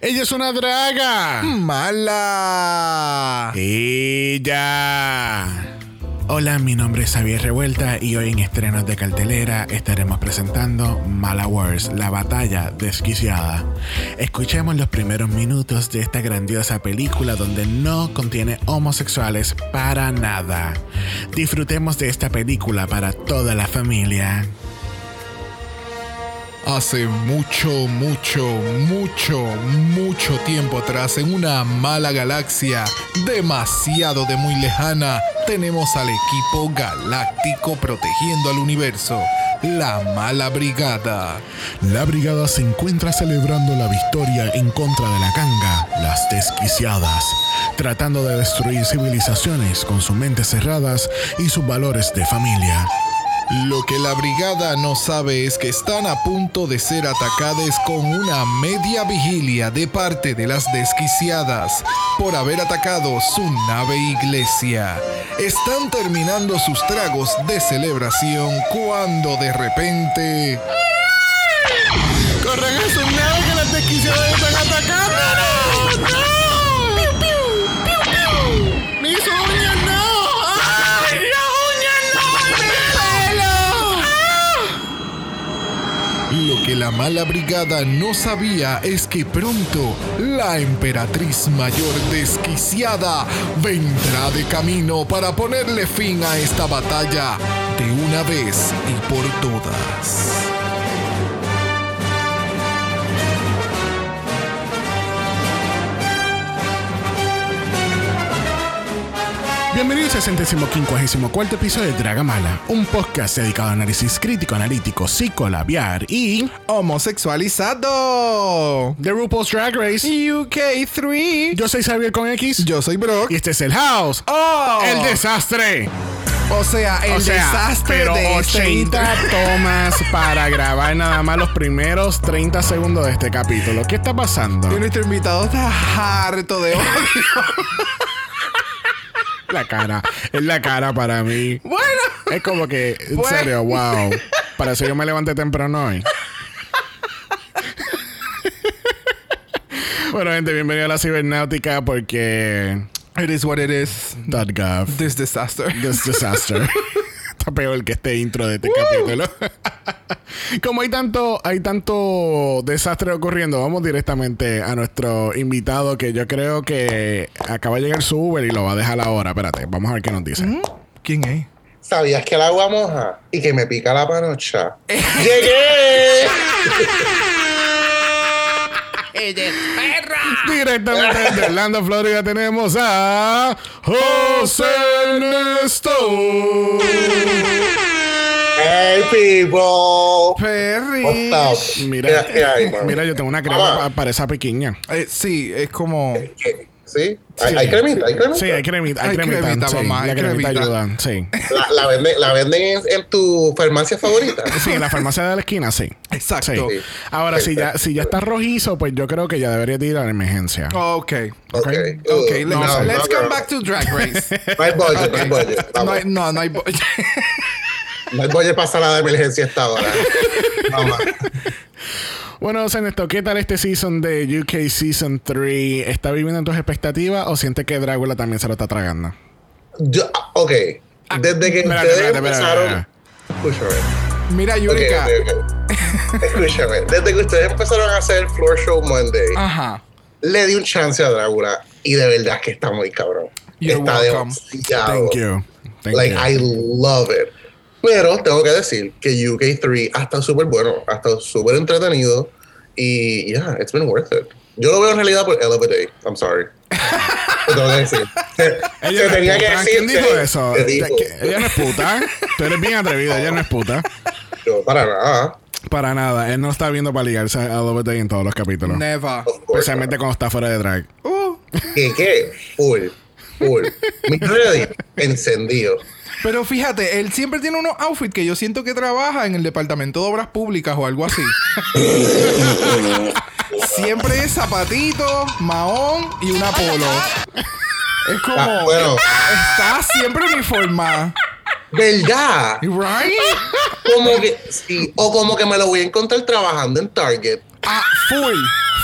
Ella es una draga. Mala. Ella. Hola, mi nombre es Javier Revuelta y hoy en estrenos de cartelera estaremos presentando Mala Wars, la batalla desquiciada. Escuchemos los primeros minutos de esta grandiosa película donde no contiene homosexuales para nada. Disfrutemos de esta película para toda la familia. Hace mucho, mucho, mucho, mucho tiempo atrás, en una mala galaxia, demasiado de muy lejana, tenemos al equipo galáctico protegiendo al universo, la mala brigada. La brigada se encuentra celebrando la victoria en contra de la ganga, las desquiciadas, tratando de destruir civilizaciones con sus mentes cerradas y sus valores de familia. Lo que la brigada no sabe es que están a punto de ser atacadas con una media vigilia de parte de las desquiciadas por haber atacado su nave iglesia. Están terminando sus tragos de celebración cuando de repente... ¡Corren a su nave que las desquiciadas la mala brigada no sabía es que pronto la emperatriz mayor desquiciada vendrá de camino para ponerle fin a esta batalla de una vez y por todas. Bienvenidos al centésimo quincuagésimo cuarto episodio de Dragamala, un podcast dedicado a análisis crítico, analítico, psicolabiar y Homosexualizado. The RuPaul's Drag Race. UK3. Yo soy Xavier con X Yo soy Brock. y este es el House. Oh. El desastre. O sea, el o sea, desastre pero de este 80 tomas para grabar nada más los primeros 30 segundos de este capítulo. ¿Qué está pasando? Y nuestro invitado está harto de odio. La cara. Es la cara para mí. bueno. Es como que, en Bueno. serio, wow. Para eso yo me levanté temprano hoy. bueno, gente, bienvenido a la cibernáutica porque... It is what it is. .gov. This disaster. This disaster. Está peor que este intro de este capítulo. Como hay tanto, hay tanto desastre ocurriendo, vamos directamente a nuestro invitado que yo creo que acaba de llegar su Uber y lo va a dejar ahora. Espérate, vamos a ver qué nos dice. ¿Quién es? ¿Sabías que el agua moja y que me pica la panocha? ¡Llegué! Directamente desde Orlando, Florida, tenemos a José Ernesto. ¡Hey, people! Perry. Mira, mira, yo tengo una crema para esa pequeña. Eh, sí, es como. ¿Qué? ¿Sí? ¿Hay, hay cremita? ¿Hay cremita? Sí, hay cremita, hay Hay cremita, cremita, sí, mamá, la hay cremita cremita. ayuda, sí. La, la venden, la venden en, en tu farmacia favorita. Sí, en la farmacia de la esquina, sí. Exacto. Sí. Ahora, si ya, si ya está rojizo, pues yo creo que ya debería de ir a la emergencia. Ok. Ok. Ok, Uh, let's, no, let's no, come no. back to Drag Race. No hay budget, no hay budget. no, no, no hay. No hay budget para sala de emergencia esta hora. Vamos. Bueno, Ernesto, ¿qué tal este season de UK Season 3? ¿Está viviendo en tus expectativas o sientes que Drácula también se lo está tragando? Yo, ok. Desde que ustedes empezaron... Escúchame. Mira, Yurika. Escúchame. Desde que ustedes empezaron a hacer el Floor Show Monday, Ajá. le di un chance a Drácula y de verdad que está muy cabrón. You're está welcome. demasiado. Thank you. Thank Like, you. I love it. Pero tengo que decir que UK3 ha estado súper bueno, ha estado súper entretenido y yeah, it's been worth it. Yo lo veo en realidad por Elevate. I'm sorry. Lo tengo que decir. Se, Ella tenía es que puta. decir. ¿Quién dijo eso? dijo. Ella no es puta. Tú eres bien atrevida, ella no es puta. Yo, para nada. Para nada, él no está viendo para ligarse a Day en todos los capítulos. Never. Especialmente cuando está fuera de drag. Uh, ¿Qué? ¿Qué? Full. Full. Mi encendido. Pero fíjate, él siempre tiene unos outfits que yo siento que trabaja en el departamento de obras públicas o algo así. siempre es zapatito, mahón y una polo. Es como. Ah, bueno. Está siempre uniformada. ¿Verdad? Right? Como que, sí, o como que me lo voy a encontrar trabajando en Target. Ah, full.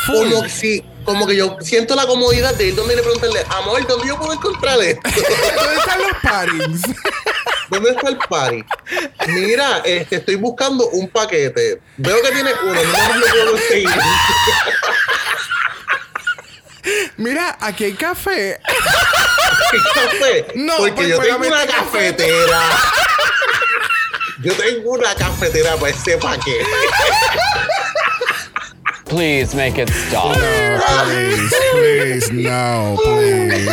Full. Como que sí, como que yo siento la comodidad de ir donde le preguntarle, amor, ¿dónde yo puedo encontrar esto? ¿Dónde están los parties? ¿Dónde está el party? Mira, este, estoy buscando un paquete. Veo que tiene uno, no lo puedo conseguir. Mira, aquí hay café. ¿Qué café? No, Porque pues, yo tengo una cafetera. Yo tengo una cafetera para ese paquete. Please make it stop. Please, please, no, please.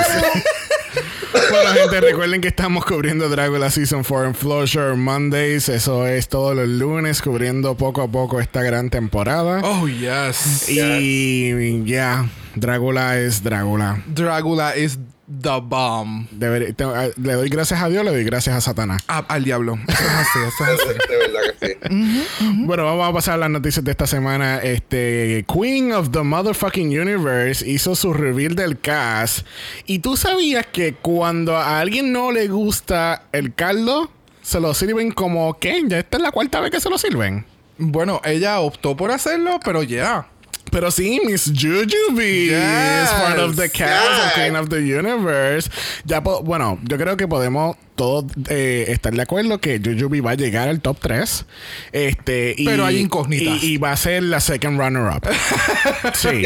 Bueno, gente, recuerden que estamos cubriendo Dracula Season 4 en Flowshore Mondays. Eso es todos los lunes, cubriendo poco a poco esta gran temporada. Oh, yes. Y ya, Drácula es Drácula. Dracula is the bomb. Te- eh, le doy gracias a Dios, le doy gracias a Satanás. Ah, al diablo. Eso es así, eso es así. De verdad que sí. Bueno, vamos a pasar a las noticias de esta semana. Este Queen of the Motherfucking Universe hizo su reveal del cast. Y tú sabías que cuando a alguien no le gusta el caldo, se lo sirven como ¿qué? Ya esta es la cuarta vez que se lo sirven. Bueno, ella optó por hacerlo, pero ya. Pero sí, Miss Jujubee Yes. is part of the cast of. Queen of the Universe. Ya, po- bueno, yo creo que podemos todos eh, estar de acuerdo que Jujubee va a llegar al top 3. Este, y, Pero hay incógnitas. Y, y va a ser la second runner-up. sí.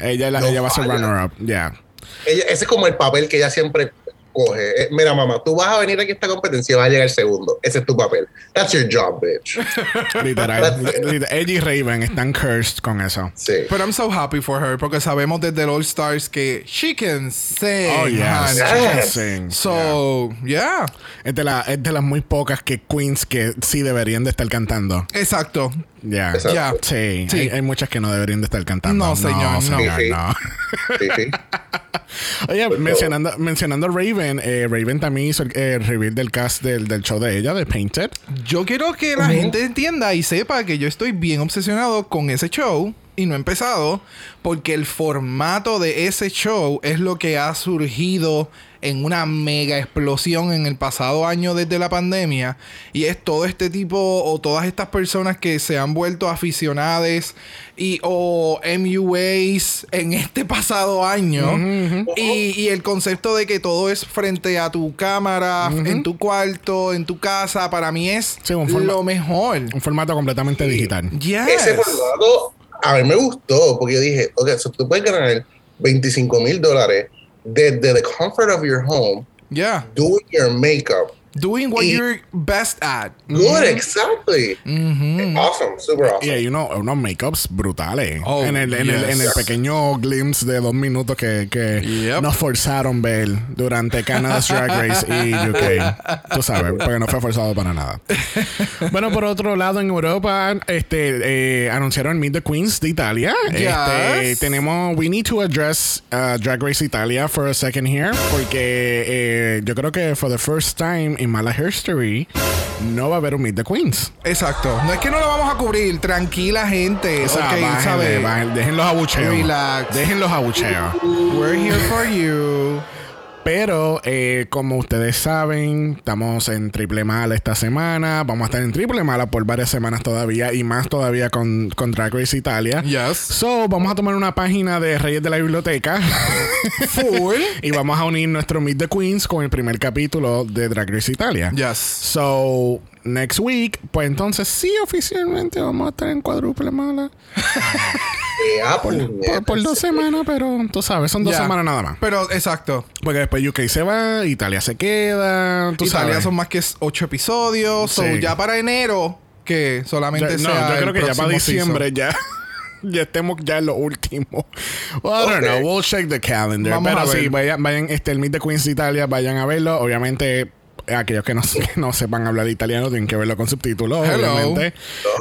Ella, la- No ella va a ser runner-up. Ya. Ese es como el papel que ella siempre coge. Eh, mira, mamá, tú vas a venir aquí a esta competencia y vas a llegar segundo. Ese es tu papel. That's your job, bitch. Literal. Literal. Ella y Raven están cursed con eso. Sí. But I'm so happy for her porque sabemos desde el All Stars que she can sing. Oh, yes. She can sing. So, yeah. Es de, la- es de las muy pocas que queens que sí deberían de estar cantando. Exacto. Ya. Ya. Sí, Sí. Hay, hay muchas que no deberían de estar cantando. No, señor, no. señor, Sí, no. Oye, mencionando, mencionando a Raven, eh, Raven también hizo el eh, reveal del cast del, del show de ella, de Painted. Yo quiero que la gente entienda y sepa que yo estoy bien obsesionado con ese show y no he empezado porque el formato de ese show es lo que ha surgido en una mega explosión en el pasado año desde la pandemia y es todo este tipo o todas estas personas que se han vuelto aficionadas y o MUAs en este pasado año y, y el concepto de que todo es frente a tu cámara, en tu cuarto, en tu casa, para mí es Sí, lo mejor. Un formato completamente digital. Yes. Ese formato a mí me gustó porque yo dije, ok, so tú puedes ganar 25 mil dólares desde the comfort of your home Yeah. doing your makeup. Doing what Y- you're best at. Good, exactly. Mhm. Awesome, super awesome. hay uno- unos makeups brutales. Oh, en, el, en, el, yes. en el pequeño glimpse de dos minutos que, que Yep. nos forzaron ver durante Canada's Drag Race y UK. Tú sabes, porque no fue forzado para nada. bueno, por otro lado, en Europa, este eh, anunciaron Meet the Queens de Italia. Este, Yes. tenemos We Need to Address uh, Drag Race Italia for a second here. Porque eh, yo creo que for the first time in Mala History no va a haber un Meet the Queens. Exacto. No es que no lo vamos a cubrir. Tranquila, gente. O sea, ok, bájenle, ¿sabes? bájenle, dejen los abucheos. Relax. Dejen los abucheos. We're here for you. Pero, eh, como ustedes saben, estamos en triple mala esta semana. Vamos a estar en triple mala por varias semanas todavía. Y más todavía con, con Drag Race Italia. Yes. So, vamos a tomar una página de Reyes de la Biblioteca. Full. y vamos a unir nuestro Meet the Queens con el primer capítulo de Drag Race Italia. Yes. So, next week, pues entonces sí, oficialmente vamos a estar en cuádruple mala. Por, dos semanas, pero tú sabes, son dos Ya. semanas nada más. Pero, exacto. Porque después UK se va, Italia se queda, tú Italia sabes. son más que ocho episodios. So, Sí. ya para enero, que Ya- solamente no, sea yo el creo que ya para diciembre season. ya. Ya estemos ya en lo último. Well, I don't know. We'll check the calendar. Vamos Pero a ver. sí, vayan, vayan este, el Meet the Queens de Italia, vayan a verlo. Obviamente, aquellos que no, que no sepan hablar italiano tienen que verlo con subtítulos, Hello. obviamente.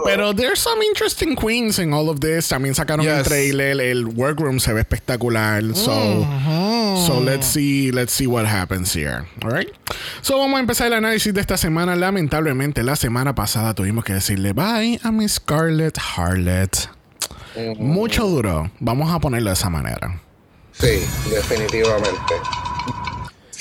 Pero there's some interesting queens in all of this. También sacaron el trailer. El workroom se ve espectacular. So, so let's see, let's see what happens here. All right. So vamos a empezar el análisis de esta semana. Lamentablemente, la semana pasada tuvimos que decirle bye a Miss Scarlett Harlot. Mucho duro. Vamos a ponerlo de esa manera. Sí, definitivamente.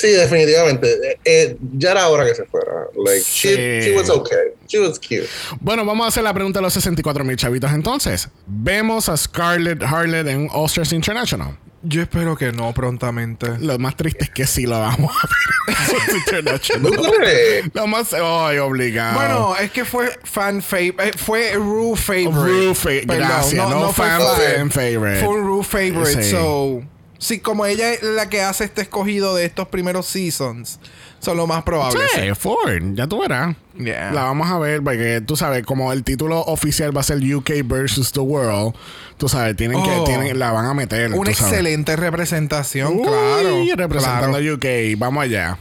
Sí, definitivamente. Eh, eh, ya era hora que se fuera. Like, she, Sí. she was okay. She was cute. Bueno, vamos a hacer la pregunta a los 64 mil chavitos entonces. ¿Vemos a Scarlett Harlett en All Stars International? Yo espero que no prontamente. Lo más triste es que sí lo vamos a ver. Lo más... Ay, obligado. Bueno, es que fue fan favorite. fue Rue favorite. Rue fa- Perdón, gracias, no fan fan favorite. Fue Rue favorite. Sí. So, sí, como ella es la que hace este escogido de estos primeros seasons, son lo más probable. Sí, Ford, ya tú verás. Yeah. La vamos a ver porque tú sabes, como el título oficial va a ser UK versus the World, tú sabes, tienen Oh. que tienen, la van a meter. Una tú sabes. excelente representación, Uy, claro. representando claro. UK, vamos allá.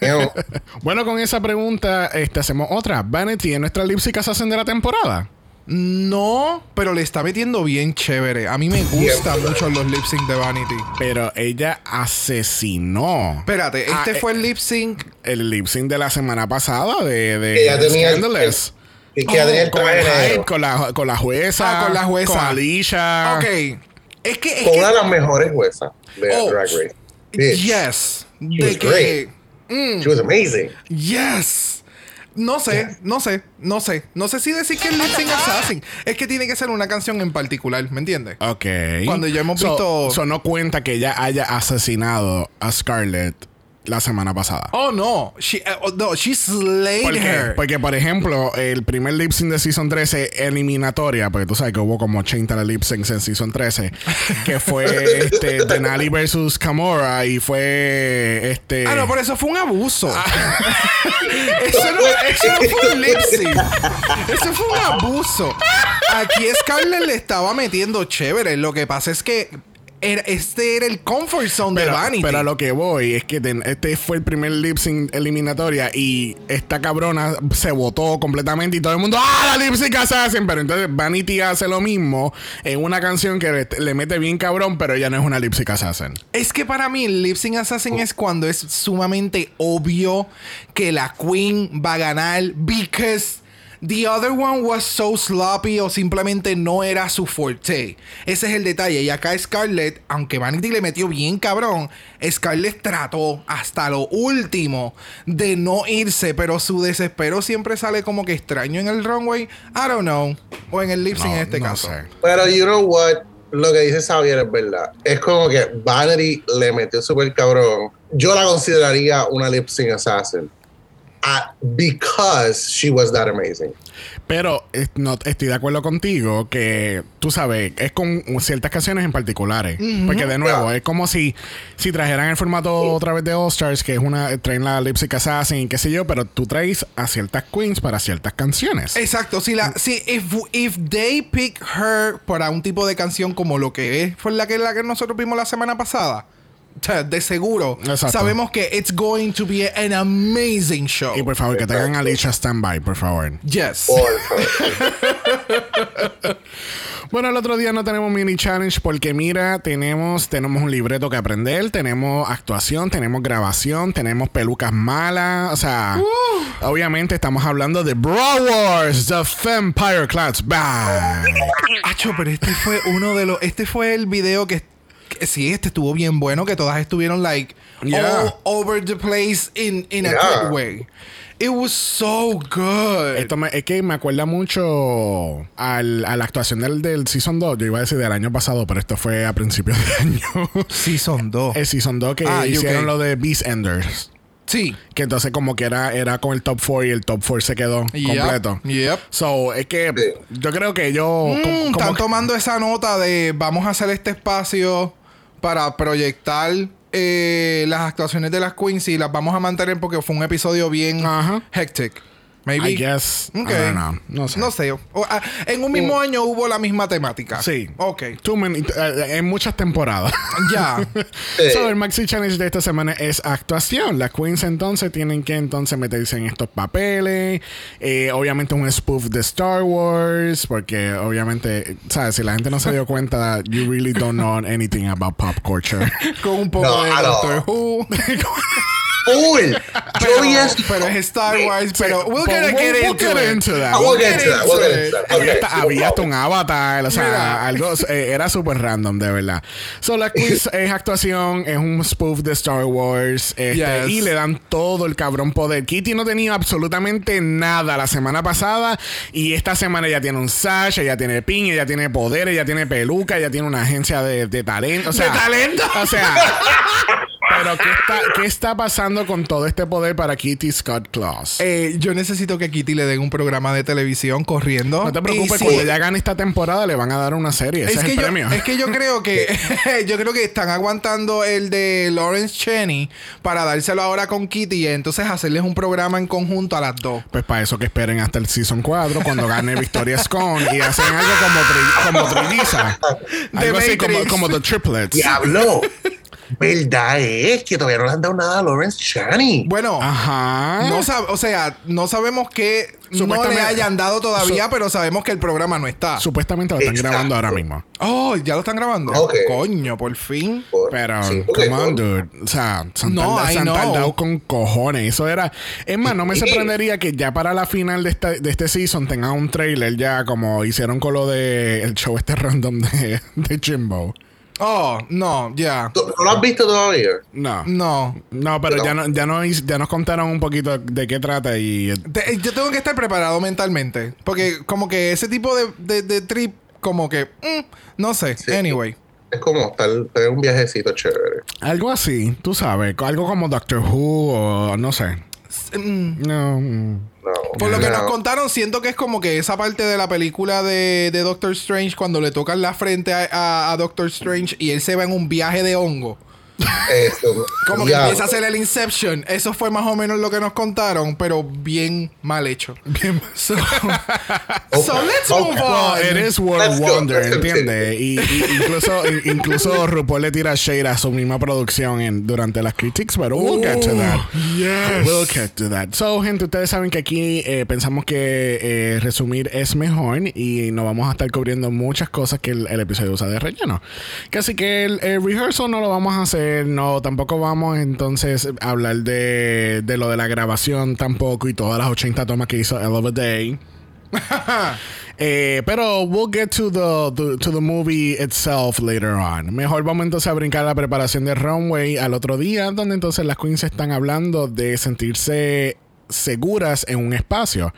Ew. Bueno, con esa pregunta este, hacemos otra. Vanity es nuestra lipsy assassin de la temporada. No, pero le está metiendo bien chévere. A mí me gustan mucho los lip sync de Vanity. Pero ella asesinó Espérate, Ah, este eh, fue el lip sync. el lip sync de la semana pasada de, de Que ya tenía el- Scandalous. Y que ya tenía el con, el con, la, con la jueza. Ah, con la jueza. Con Alicia. Ok. Es que. Es una de las mejores juezas de Oh, Drag Race. Bitch. Yes. She De was que. great. Mm. She was amazing. Yes. No sé, no sé, no sé. No sé si decir que es Lip Sync Assassin. Es que tiene que ser una canción en particular, ¿me entiendes? Ok. Cuando ya hemos So- visto- so no cuenta que ella haya asesinado a Scarlett la semana pasada. Oh, no. She, uh, oh, no, she slayed her. Porque, por ejemplo, el primer lip sync de Season 13 eliminatoria, porque tú sabes que hubo como 80 lip syncs en Season 13, que fue este, Denali versus Camora y fue este. Ah, no, por eso fue un abuso. eso, no, eso no fue un lip sync. Eso fue un abuso. Aquí Scarlett le estaba metiendo chévere. Lo que pasa es que era- este era el comfort zone pero, de Vanity. pero a lo que voy es que ten- este fue el primer lip sync eliminatoria y esta cabrona se votó completamente y todo el mundo ¡Ah, la lip sync assassin! Pero entonces Vanity hace lo mismo en una canción que le, le mete bien cabrón, pero ella no es una lip sync assassin. Es que para mí el lip sync assassin es cuando es sumamente obvio que la queen va a ganar because the other one was so sloppy o simplemente no era su forte. Ese es el detalle. Y acá Scarlett, aunque Vanity le metió bien cabrón, Scarlett trató hasta lo último de no irse, pero su desespero siempre sale como que extraño en el runway. I don't know. O en el lip sync No, en este no caso. sé. Pero you know what? Lo que dice Xavier es verdad. Es como que Vanity le metió súper cabrón. Yo la consideraría una lip sync assassin. Ah, because she was that amazing. Pero eh, no, estoy de acuerdo contigo que tú sabes, es con ciertas canciones en particulares. Porque de nuevo, Yeah. es como si, si trajeran el formato otra vez de All Stars, que es una, traen la Lipstick Assassin y qué sé yo, pero tú traes a ciertas queens para ciertas canciones. Exacto, si la, si if, if they pick her para un tipo de canción como lo que es, fue la que la que nosotros vimos la semana pasada. De seguro Exacto. sabemos que it's going to be an amazing show. Y por favor, que tengan a Alicia Standby, por favor. yes. Por favor. Bueno, el otro día no tenemos mini challenge porque mira, tenemos, tenemos un libreto que aprender, tenemos actuación, tenemos grabación, tenemos pelucas malas, o sea, obviamente estamos hablando de Brawl Wars, The Vampire Class Back. Acho, pero este fue uno de los este fue el video que, que sí, este estuvo bien bueno que todas estuvieron like Yeah. all over the place in in a Yeah. good way. It was so good. Esto me- es que me acuerda mucho al- a la actuación del, del Season 2. Yo iba a decir del año pasado, pero esto fue a principios de año. Season 2. el Season 2 que Ah, hicieron UK. lo de Beast Enders. Sí. Que entonces como que era, era con el top 4 y el top 4 se quedó Yep, completo. yep. So, es que yo creo que yo... Mm, como- como están que- tomando esa nota de vamos a hacer este espacio para proyectar eh, las actuaciones de las queens y las vamos a mantener porque fue un episodio bien Ajá. hectic. Maybe. I guess. Ok. I don't know. No sé. No sé. O- ah, en un mismo año hubo la misma temática. Sí. Ok. Too many- eh, en muchas temporadas. Ya. Sí. So, el Maxi Challenge de esta semana es actuación. Las queens entonces tienen que entonces meterse en estos papeles. Eh, obviamente un spoof de Star Wars. Porque obviamente, ¿sabes? Si la gente no se dio cuenta, you really don't know anything about pop culture. Con un poco No, de. Doctor Who. Eso. Pero es Star Wars, pero we'll get, get we'll into get into that. We'll get into that, we'll get into that. Había Okay, hasta, había un avatar, o sea, Mira. algo eh, era súper random, de verdad. So, la quiz es actuación, es un spoof de Star Wars, este, Yes. y le dan todo el cabrón poder. Kitty no tenía absolutamente nada la semana pasada, y esta semana ya tiene un sash, ella tiene pin, ella tiene poder, ella tiene peluca, ella tiene una agencia de, de talento. O sea, ¿De talento? O sea. Pero, ¿qué está, ¿qué está pasando con todo este poder para Kitty Scott Claus? Eh, yo necesito que a Kitty le den un programa de televisión corriendo. No te preocupes, cuando ya gane esta temporada le van a dar una serie. Ese es, que el yo, premio. es que yo creo que yo creo que están aguantando el de Lawrence Cheney para dárselo ahora con Kitty y entonces hacerles un programa en conjunto a las dos. Pues para eso que esperen hasta el Season 4 cuando gane Victoria Scone y hacen algo como, tri- como Trilliza. The Algo así como, como The Triplets. Diablo. Verdad es que todavía no le han dado nada a Lawrence Chaney. Bueno, Ajá. no sab- o sea, no sabemos que no le hayan dado todavía, pero sabemos que el programa no está. Supuestamente lo están Exacto. grabando ahora mismo. Oh, ya lo están grabando. Coño, por fin. Por- Pero, sí, come on, dude. O sea, se han, No, tardado, I se han tardado con cojones. Eso era. Es más, no me sorprendería que ya para la final de, esta, de este season tengan un trailer ya como hicieron con lo de el show este random de, de Jimbo. Oh, no, ya. ¿Tú- ¿No lo has visto todavía? No. No. No, pero ya, no, ya, no, ya nos contaron un poquito de qué trata y... Te- yo tengo que estar preparado mentalmente. Porque como que ese tipo de, de- de trip, como que, mm, no sé. Sí. Anyway. Es como estar, tener un viajecito chévere. Algo así, tú sabes, algo como Doctor Who o no sé. Mm, No. mm. No. Por lo que no. nos contaron, siento que es como que esa parte de la película de, de Doctor Strange, cuando le tocan la frente a, a- a Doctor Strange y él se va en un viaje de hongo. Eso, Como que empieza a hacer el Inception. Eso fue más o menos lo que nos contaron, pero bien mal hecho. Bien. So, so let's Okay. move Well, on. it is World Let's Wonder, ¿entiendes? Y, y incluso, incluso RuPaul le tira shade a su misma producción en, durante las critiques, pero we'll get to that. yes. We'll get to that. So, gente, ustedes saben que aquí eh, pensamos que eh, resumir es mejor y no vamos a estar cubriendo muchas cosas que el, el episodio usa de relleno. Que Así que el, el rehearsal no lo vamos a hacer, no, tampoco vamos entonces a hablar de, de lo de la grabación tampoco y todas las 80 tomas que hizo Hell of a Day. Eh, pero we'll get to the, the- to the movie itself later on. Mejor vamos entonces a brincar la preparación de runway al otro día, donde entonces las queens están hablando de sentirse seguras en un espacio.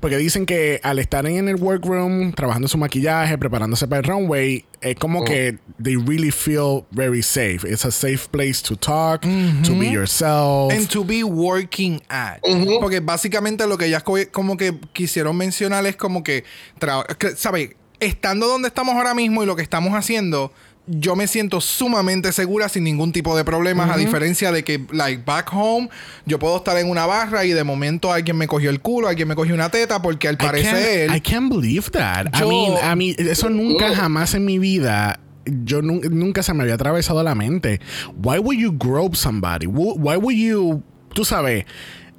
Porque dicen que al estar en el workroom, trabajando su maquillaje, preparándose para el runway, es como que they really feel very safe. It's a safe place to talk, to be yourself. And to be working at. Porque básicamente lo que ellas co- como que quisieron mencionar es como que, ¿sabes? Estando donde estamos ahora mismo y lo que estamos haciendo, yo me siento sumamente segura sin ningún tipo de problemas, a diferencia de que, like, back home, yo puedo estar en una barra y de momento alguien me cogió el culo, alguien me cogió una teta, porque al I can't, parecer... I can't believe that. I Yo- mean, I mean, eso nunca jamás en mi vida. Yo nu- nunca se me había atravesado la mente. Why would you grope somebody? Wh- Why would you, tú sabes,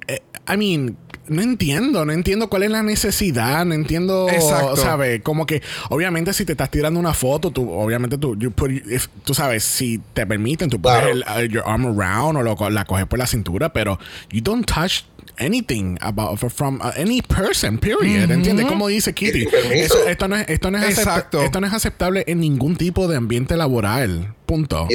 eh, I mean, no entiendo, no entiendo cuál es la necesidad, no entiendo, Exacto. ¿sabes? Como que, obviamente, si te estás tirando una foto, tú, obviamente, tú, you put- if- tú sabes, si te permiten, tú pones Claro. el, uh, your arm around o lo la coges por la cintura, pero you don't touch anything about from uh, any person, period. ¿Entiendes? Como dice Kitty. Eso- esto, no es, esto, no es esto no es aceptable en ningún tipo de ambiente laboral. Punto.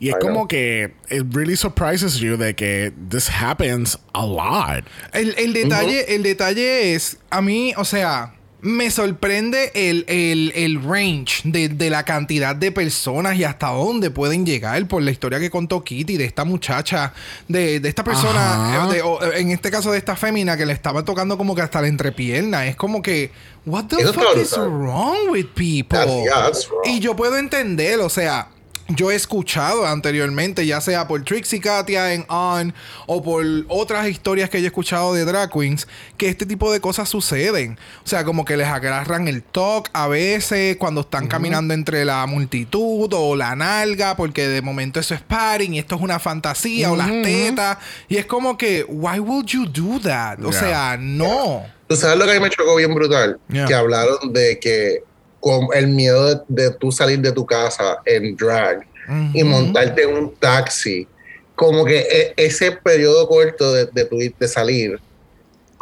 Y es I como know. que it really surprises you de que this happens a lot. El, el detalle, el detalle es, a mí, o sea, me sorprende el, el- el range de, de la cantidad de personas y hasta dónde pueden llegar por la historia que contó Kitty de esta muchacha, de, de esta persona, Ajá. de- o, en este caso de esta fémina que le estaba tocando como que hasta la entrepierna. Es como que, what the Eso fuck is wrong with people? That's- yeah, that's wrong. Y yo puedo entender, o sea, yo he escuchado anteriormente, ya sea por Trixie Katia en On o por otras historias que yo he escuchado de drag queens, que este tipo de cosas suceden. O sea, como que les agarran el talk a veces cuando están caminando entre la multitud o la nalga, porque de momento eso es paring y esto es una fantasía o las tetas. Y es como que, why would you do that? O Yeah. sea, no. Tú sabes lo que a mí me chocó bien brutal, Yeah. que hablaron de que con el miedo de, de tú salir de tu casa en drag y montarte en un taxi como que e- ese periodo corto de, de, tu- de salir,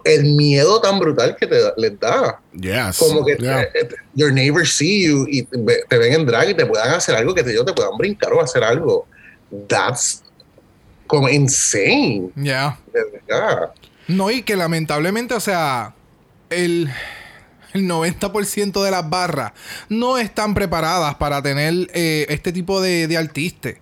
el miedo tan brutal que te les da. Yes. Como que Yeah. eh, eh, your neighbors see you y te ve- te ven en drag y te puedan hacer algo que te, ellos te puedan brincar o hacer algo. That's como insane. Ya. Verdad. No, y que lamentablemente, o sea, el, el 90% de las barras no están preparadas para tener eh, este tipo de, de artistas.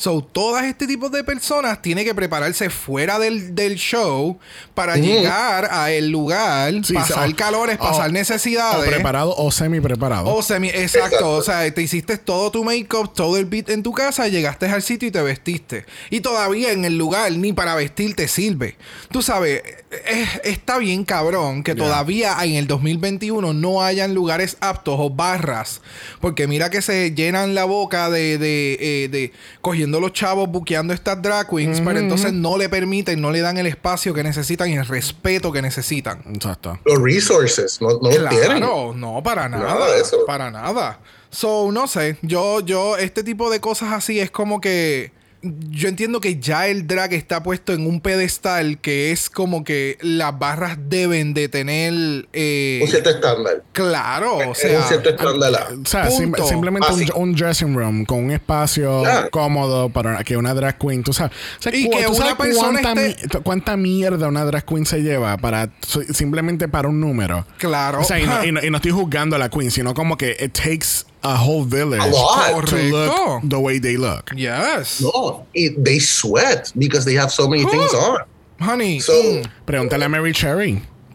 So, todas este tipo de personas tienen que prepararse fuera del, del show para llegar a el lugar, Sí, pasar o- calores, pasar o- necesidades. O preparado o semi preparado. O semi, exacto. Exacto. O sea, te hiciste todo tu make-up, todo el beat en tu casa, llegaste al sitio y te vestiste. Y todavía en el lugar ni para vestir te sirve. Tú sabes, es- está bien cabrón que todavía en el 2021 no hayan lugares aptos o barras. Porque mira que se llenan la boca de, de, eh, de cogiendo los chavos, buqueando estas drag queens, pero entonces no le permiten, no le dan el espacio que necesitan y el respeto que necesitan. Exacto. Los resources no, no los tienen. Claro, no, para nada. Nada de eso. Para nada. So, no sé. Yo, yo, este tipo de cosas así es como que. Yo entiendo que ya el drag está puesto en un pedestal que es como que las barras deben de tener. eh, Un cierto estándar. claro, o sea. un cierto estándar. O sea, sim- simplemente un, dressing room con un espacio cómodo para que una drag queen, tú sabes, o sea, Y que tú sabes una persona cuánta, esté- mi- cuánta mierda una drag queen se lleva para simplemente para un número. Claro. O sea, y no, y no- y no estoy juzgando a la queen, sino como que it takes a whole village A lot. to look Correcto. the way they look. Yes. No, y they sweat because they have so many things on. Honey. So, mm. Pregúntale a Mary Cherry.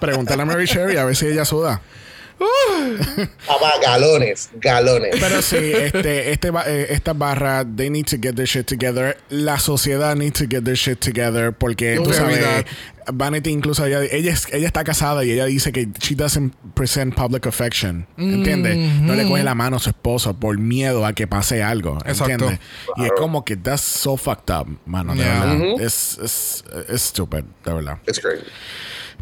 Pregúntale a Mary Cherry a ver si ella suda. papá, galones, galones. Pero sí, este, este, eh, estas barras, they need to get their shit together. La sociedad needs to get their shit together porque tú sabes. Vanity incluso ella, ella, es- ella está casada y ella dice que she doesn't present public affection, ¿entiendes? No le coge la mano a su esposo por miedo a que pase algo, Exacto. ¿entiendes? Y es como que that's so fucked up, mano, de Yeah. verdad. Es, es, es stupid, de verdad. It's crazy.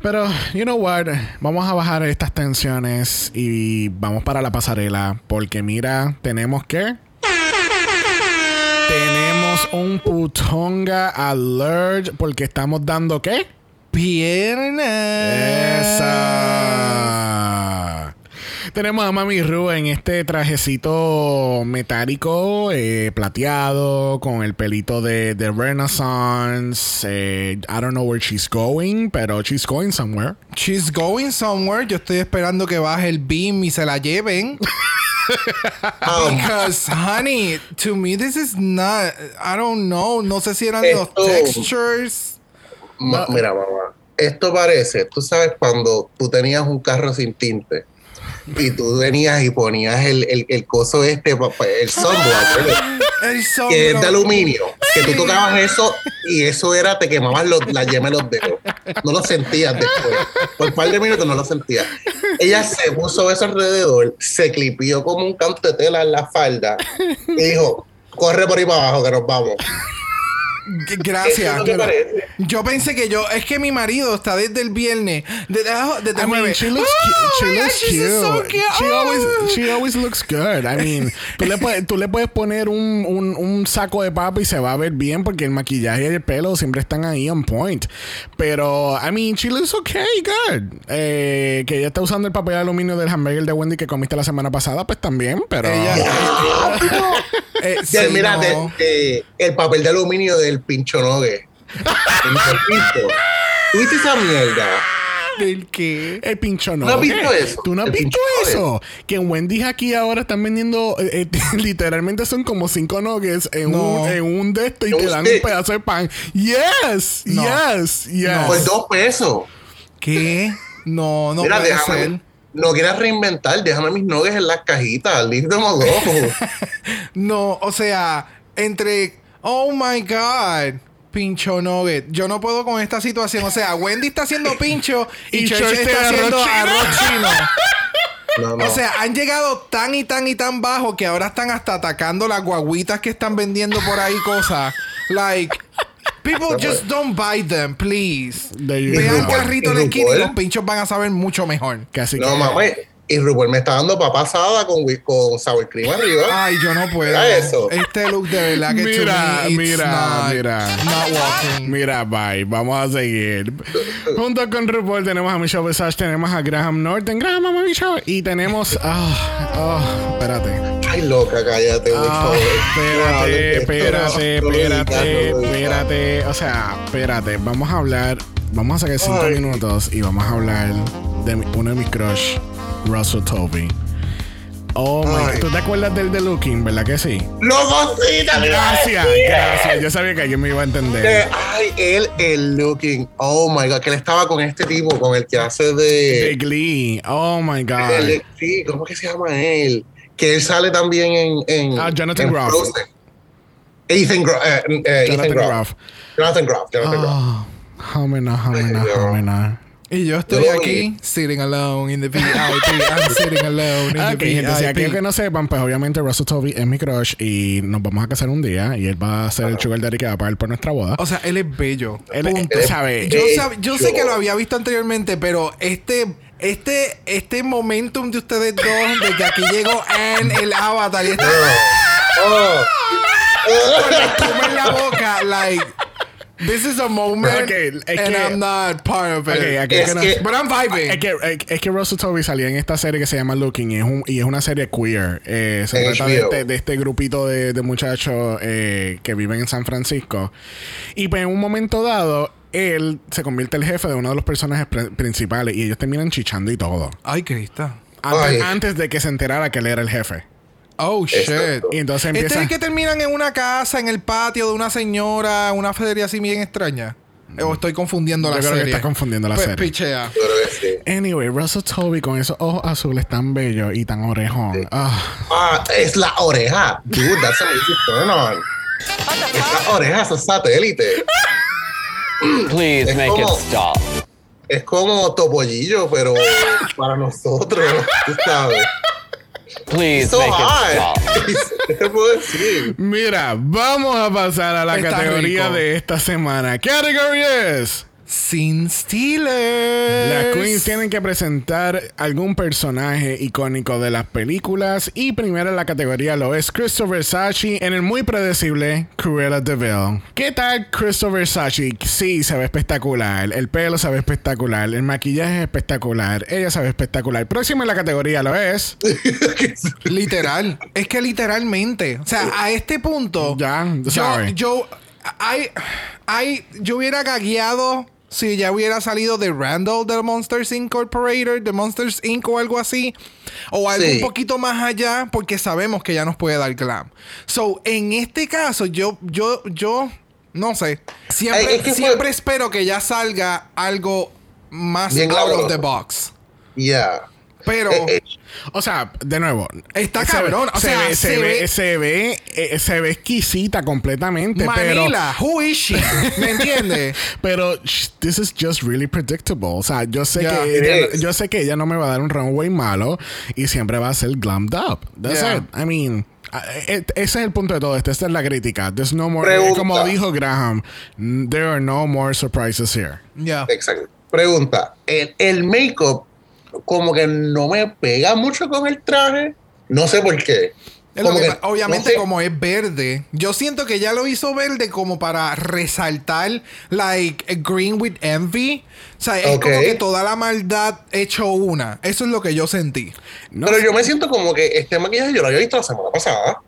Pero, you know what? Vamos a bajar estas tensiones y vamos para la pasarela. Porque mira, tenemos que. Tenemos un putonga alert. Porque estamos dando qué? Piernas. Esa. Tenemos a Mami Ru en este trajecito metálico, eh, plateado, con el pelito de, de Renaissance. eh, I don't know where she's going, pero she's going somewhere. She's going somewhere. Yo estoy esperando que baje el beam y se la lleven. Because, honey, to me this is not. I don't know. No sé si eran los textures. ma- mira, mamá, esto parece, tú sabes, cuando tú tenías un carro sin tinte y tú venías y ponías el, el, el coso este, el. El que es de aluminio, que tú tocabas eso y eso era, te quemabas los, la yema de los dedos. No lo sentías después. Por un par de minutos no lo sentías. Ella se puso eso alrededor, se clipió como un canto de tela en la falda y dijo, corre por ahí para abajo que nos vamos. Eso Gracias. es lo que parece. Yo pensé que yo. Es que mi marido está desde el viernes. Desde, desde I mean, jueves. she looks, Oh, cu- she my God, looks she's cute. so cute. She Oh. always, she always looks good. I mean, tú le puedes, tú le puedes poner un, un, un saco de papa y se va a ver bien porque el maquillaje y el pelo siempre están ahí on point. Pero, I mean, she looks okay, good. Eh, que ella está usando el papel de aluminio del hamburger de Wendy que comiste la semana pasada, pues también, pero... Ella. Eh, sí, mira, no. de- el papel de aluminio del pincho nogue. El pincho. ¿Tú viste esa mierda? ¿Del qué? El pincho no. ¿No has visto eso? ¿Tú no has El visto eso? Que en Wendy's aquí ahora están vendiendo, eh, eh, literalmente son como cinco nuggets en, No. un, en un de estos y te un dan un pedazo de pan. Yes, No. yes, yes. Por dos pesos. ¿Qué? No, no Mira, puede déjame. ser. No quieras reinventar, déjame mis nuggets en las cajitas. Leave them alone. No, o sea, entre. Oh my God. Pincho nugget. Yo no puedo con esta situación. O sea, Wendy está haciendo pincho y, Y Church está haciendo arroz chino. arroz chino. No, no. O sea, han llegado tan y tan y tan bajo que ahora están hasta atacando las guaguitas que están vendiendo por ahí cosas. Like, people just don't buy them, please. Vean carrito en la Y esquina y los pinchos van a saber mucho mejor. Casi no, que- mamá. Y RuPaul me está dando papa asada con, con sour cream arriba. Ay, yo no puedo. Mira eso. Este look de verdad que Mira, me, mira, not, mira. Not walking. Mira, bye, vamos a seguir. Junto con RuPaul tenemos a Michelle Visage, tenemos a Graham Norton. Graham, mamá, Michelle. Y tenemos. Ah, ah, espérate. Ay, loca, cállate, por Ah, espérate, espérate, espérate, espérate. O sea, espérate. Vamos a hablar. Vamos a sacar cinco Ay. minutos y vamos a hablar de uno de mis crush, Russell Toby. Oh my. ¿Tú te acuerdas del The Looking, verdad que sí? ¡Loco, sí! Gracias, gracias. Yo sabía que alguien me iba a entender. Ay, él, el looking. Oh my god, que él estaba con este tipo, con el que hace De de. Glee. Oh my God. el- sí, ¿cómo que se llama él? Que él sale también en. en Ah, Jonathan en Groff. Frozen. Ethan Groff. eh, eh, Jonathan Ethan Groff. Groff. Jonathan Groff. Jonathan Groff. Oh, how me not, how Y yo estoy aquí sitting alone in the VIP. I'm sitting alone in the VIP. gente, si aquellos que no sepan, pues obviamente Russell Toby es mi crush y nos vamos a casar un día y él va a ser el sugar daddy que va a pagar por nuestra boda. O sea, él es bello. Él, Punto. él sabe. Yo, Eh, sab- yo sé que lo había visto anteriormente, pero este, este, este momentum de ustedes dos, de que aquí llegó Anne, el avatar, y está Oh. con la espuma en la boca, like, this is a moment, es and que- I'm not part of it. Ok, aquí Es que no- que- But I'm vibing. Es que, es, que Russell Toby salía en esta serie que se llama Looking y es, un- y es una serie queer. Eh, se trata de este, de este grupito de, de muchachos eh, que viven en San Francisco. Y pues en un momento dado, él se convierte el jefe de uno de los personajes pr- principales y ellos terminan chichando y todo. Ay, Cristo. Antes, antes de que se enterara que él era el jefe. Oh, shit. Y entonces Este empieza... es el que terminan en una casa, en el patio de una señora, una feria así bien extraña. O estoy confundiendo Yo la creo que serie. estás confundiendo la Pues, serie. Pichea. Yo creo que sí. Anyway, Russell Toby con esos ojos azules tan bellos y tan orejón. Ah. Ah, es la oreja. Dude, that's a turn on. Es la oreja, es satélite. Please Es make it como- stop. Es como topollillo, pero para nosotros, tú sabes. Please So make it hot. stop. ¿Qué te puedo decir? Mira, vamos a pasar a la Está categoría rico. de esta semana. Category es... Sin Steelers. Las queens tienen que presentar algún personaje icónico de las películas y primero en la categoría lo es Christopher Versace en el muy predecible Cruella de Vil. ¿Qué tal Christopher Versace? Sí, se ve espectacular. El pelo se ve espectacular. El maquillaje es espectacular. Ella se ve espectacular. Próximo en la categoría lo es... Literal. Es que literalmente. O sea, a este punto. Ya, yo, sorry. yo, ay, ay, yo hubiera gagueado si ya hubiera salido de Randall del Monsters Incorporated, de Monsters Inc. o algo así. O algo Sí. un poquito más allá, porque sabemos que ya nos puede dar glam. So, en este caso, yo, yo, yo, no sé. Siempre, Ay, es que fue- siempre espero que ya salga algo más Bien out of the box. Yeah. Pero. Eh, eh, O sea, de nuevo. Está se cabrón, o se sea, ve, se, se ve, ve- se ve, eh, se ve exquisita completamente, pero. Manila, who is she? ¿Me entiendes? Pero this is just really predictable. O sea, yo sé Yeah. que ella, yo sé que ella no me va a dar un runway malo y siempre va a ser glammed up. That's Yeah. it. I mean, uh, it- ese es el punto de todo esto. Esta es la crítica. There's no more. Pregunta. Como dijo Graham, there are no more surprises here. Yeah. Exacto. Pregunta. El, el make-up como que no me pega mucho con el traje. No sé por qué. Como que que- obviamente, no sé. como es verde, yo siento que ya lo hizo verde como para resaltar, like, green with envy. O sea, es como que toda la maldad hecho una. Eso es lo que yo sentí. No Pero sé. yo me siento como que este maquillaje yo lo había visto la semana pasada.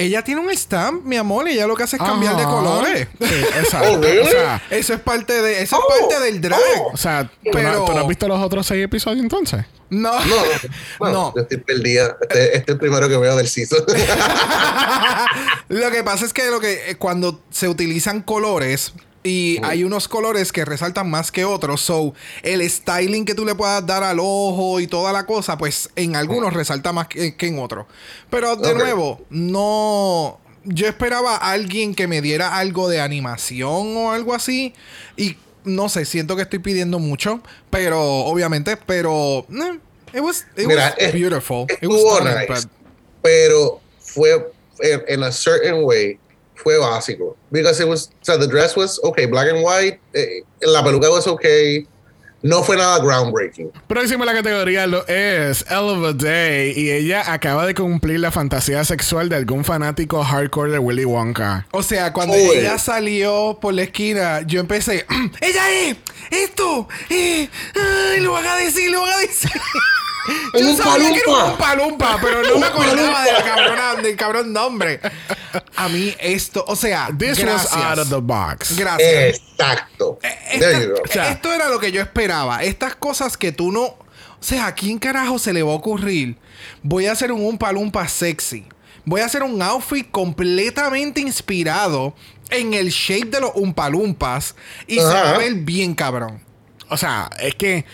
Ella tiene un stamp, mi amor, y ella lo que hace es cambiar de colores. Sí, exacto. Oh, really? O sea, Eso es parte de, eso Oh, es parte del drag. oh. o sea, ¿tú, Pero- no, tú no has visto los otros seis episodios entonces? No, No, bueno, No. Yo estoy perdida. Este, este es el primero que veo del season. Lo que pasa es que lo que eh, cuando se utilizan colores y hay unos colores que resaltan más que otros, so el styling que tú le puedas dar al ojo y toda la cosa, pues en algunos resalta más que, que en otros. Pero de nuevo, no yo esperaba a alguien que me diera algo de animación o algo así y no sé, siento que estoy pidiendo mucho, pero obviamente, pero eh, it was it Mira, was es- beautiful. It was stunning, nice. but- Pero fue en en a certain way fue básico. Because it was, o sea, the dress was okay, black and white. eh, la peluca was okay. no fue nada groundbreaking. Próximo a la categoría lo es Hell of a Day y ella acaba de cumplir la fantasía sexual de algún fanático hardcore de Willy Wonka. O sea, cuando Uy. ella salió por la esquina, yo empecé, ¡Ella es! ¡Esto! Eh, ¡Ay, lo van a decir, lo van a decir! Yo Un sabía que era palumpa. un palumpa, pero no me Un acordaba de la palumpa. cabrona, del cabrón nombre. A mí esto, o sea, This gracias. was out of the box. Gracias. Exacto. Esta- sea- esto era lo que yo esperaba. Estas cosas que tú no. O sea, ¿a quién carajo se le va a ocurrir? Voy a hacer un Umpa Lumpa sexy. Voy a hacer un outfit completamente inspirado en el shape de los Umpa Lumpas. Y se va a ver bien cabrón. O sea, es que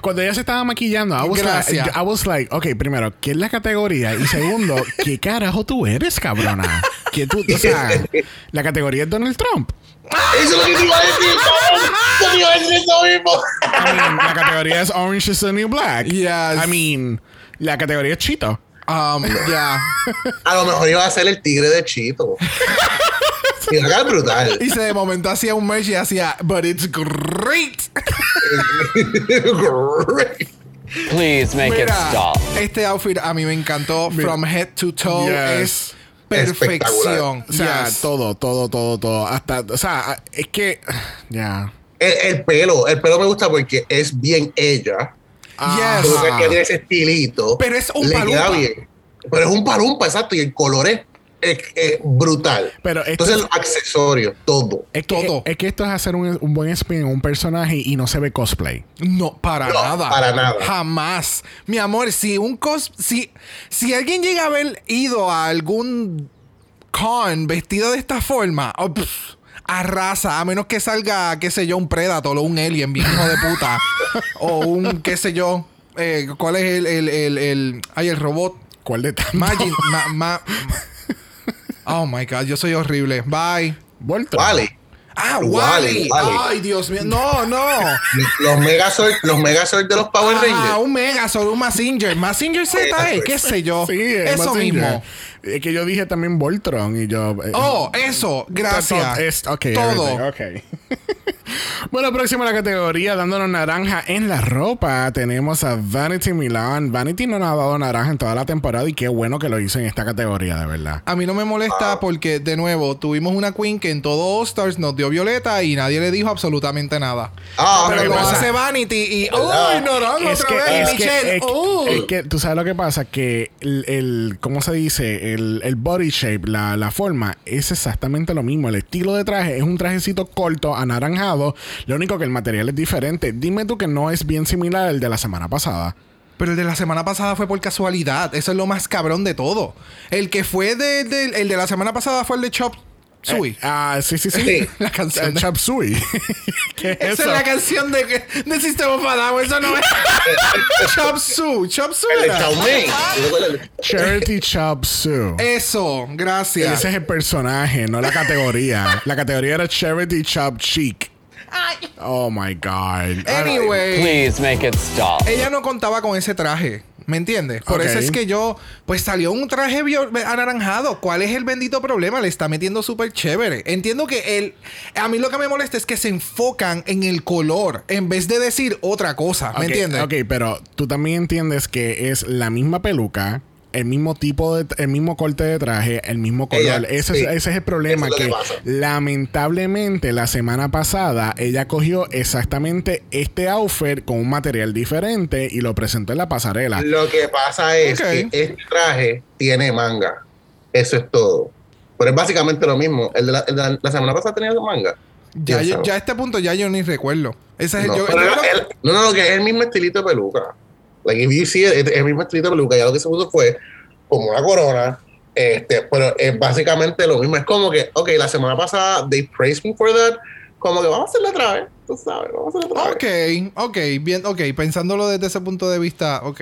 cuando ella se estaba maquillando, I was, Gracias. like, I was like, ok, primero, ¿qué es la categoría? Y segundo, ¿qué carajo tú eres, cabrona? Que tú, o sea, la categoría es Donald Trump. Eso es lo que te iba a decir, cabrón. Yo te iba a decir eso mismo. I mean, la categoría es Orange is the New Black. Yes. I mean, la categoría es Chito. Um, ya. A lo mejor iba a ser el tigre de Chito. Y acá es brutal. Y se de momento hacía un merch y hacía, but it's great. Great. Please make it stop. este outfit a mí me encantó. From head to toe Yes. es perfección. O sea, Yes. todo, todo, todo, todo. Hasta, o sea, es que, ya. El, el pelo, el pelo me gusta porque es bien ella. Yes. Como que Ajá. tiene ese estilito. Pero es un palumpa. Pero es un palumpa, exacto. Y el color es, es- es brutal. Pero esto- Entonces, los accesorios, todo. Es que, Todo. Es que esto es hacer un, un buen spin en un personaje y no se ve cosplay. No, para No, nada. para nada. Jamás. Mi amor, si un cos si, si alguien llega a haber ido a algún con vestido de esta forma, oh, pff, arrasa, a menos que salga, qué sé yo, un Predator o un Alien, bien hijo de puta. o un, qué sé yo, eh, ¿cuál es el, el, el, el, ay, el robot? ¿Cuál de tanto? Magin, ma, ma- oh my god, yo soy horrible. Bye. Voltron. Vale. Ah, Wally, Wally. Wally. Ay, Dios mío. No, no. Los Megazord, los Megazord de los Power Ah, Rangers. un Megazord, un Massinger. Massinger Z, eh, qué sé yo. Sí, es eso Mazinger. mismo. Es que yo dije también Voltron y yo. eh, Oh, eso. Gracias. Es, ok, Todo. bueno, próximo a la categoría, dándonos naranja en la ropa, tenemos a Vanity Milan. Vanity no nos ha dado naranja en toda la temporada y qué bueno que lo hizo en esta categoría, de verdad. A mí no me molesta porque, de nuevo, tuvimos una queen que en todo All Stars nos dio violeta y nadie le dijo absolutamente nada. Ah, Pero ¿qué lo pasa? hace Vanity y. ¡Uy, naranja Es otra que, vez! es, que, Michelle, es que- ¡uh! es que tú sabes lo que pasa, que el, el- ¿cómo se dice? El, body shape, la, la forma, es exactamente lo mismo. El estilo de traje es un trajecito corto, anaranjado, lo único que el material es diferente. Dime tú que no es bien similar al de la semana pasada. Pero el de la semana pasada fue por casualidad. Eso es lo más cabrón de todo. El que fue de, de- el de la semana pasada fue el de Chop Suey. Eh, ah, sí, sí, sí. Sí. La canción El de- Chop Suey. ¿Qué es Esa eso? es la canción de, de Sistema Fadao. Eso no es. Chop Suey. Chop el- Charity Chop Suey. Eso, gracias. Ese es el personaje, no la categoría. la categoría era Charity Chop Chic. Oh my God. Anyway, Please make it stop. ella no contaba con ese traje. ¿Me entiendes? Por eso es que yo, pues salió un traje anaranjado. ¿Cuál es el bendito problema? Le está metiendo súper chévere. Entiendo que él, a mí lo que me molesta es que se enfocan en el color en vez de decir otra cosa. ¿Me Ok, entiendes? Ok, pero tú también entiendes que es la misma peluca, el mismo tipo de, el mismo corte de traje, el mismo color. Ella, ese, sí. es, ese es el problema es que, lamentablemente la semana pasada ella cogió exactamente este outfit con un material diferente y lo presentó en la pasarela. Lo que pasa es que este traje tiene manga. Eso es todo. Pero es básicamente lo mismo. El de la, el de la- la semana pasada tenía manga. Ya, ya a este punto ya yo ni recuerdo. Ese es el no, yo, pero el- no, no, que es el mismo estilito de peluca. Like, if you see it, es el mismo estilito de peluca. Ya lo que se puso fue como una corona. Este, pero es básicamente lo mismo. Es como que, ok, la semana pasada they praised me for that. Como que vamos a hacerlo otra vez. Tú sabes, vamos a hacerlo otra vez. Ok, ok, bien, ok. Pensándolo desde ese punto de vista, ok.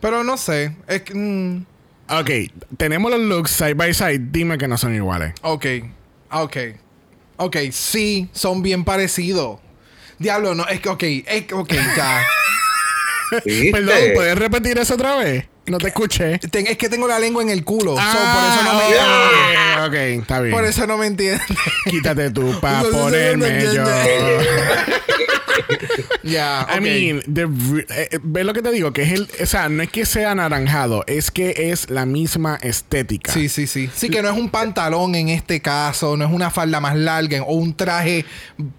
Pero no sé. Es que, mm, Ok, tenemos los looks side by side. Dime que no son iguales. ok, ok. Ok, sí, son bien parecidos. Diablo, no, es que, ok, es que, ok, ya. Perdón, ¿puedes repetir eso otra vez? No te escuché. Ten- es que tengo la lengua en el culo. so, por eso no me ok, ok, está bien. Por eso no me entiendes. Quítate tú para ponerme yo. no. Ya, I mean, the eh, eh, ¿ves lo que te digo? Que es el, o sea, no es que sea anaranjado, es que es la misma estética. Sí, sí, sí. Sí, que no es un pantalón en este caso, no es una falda más larga o un traje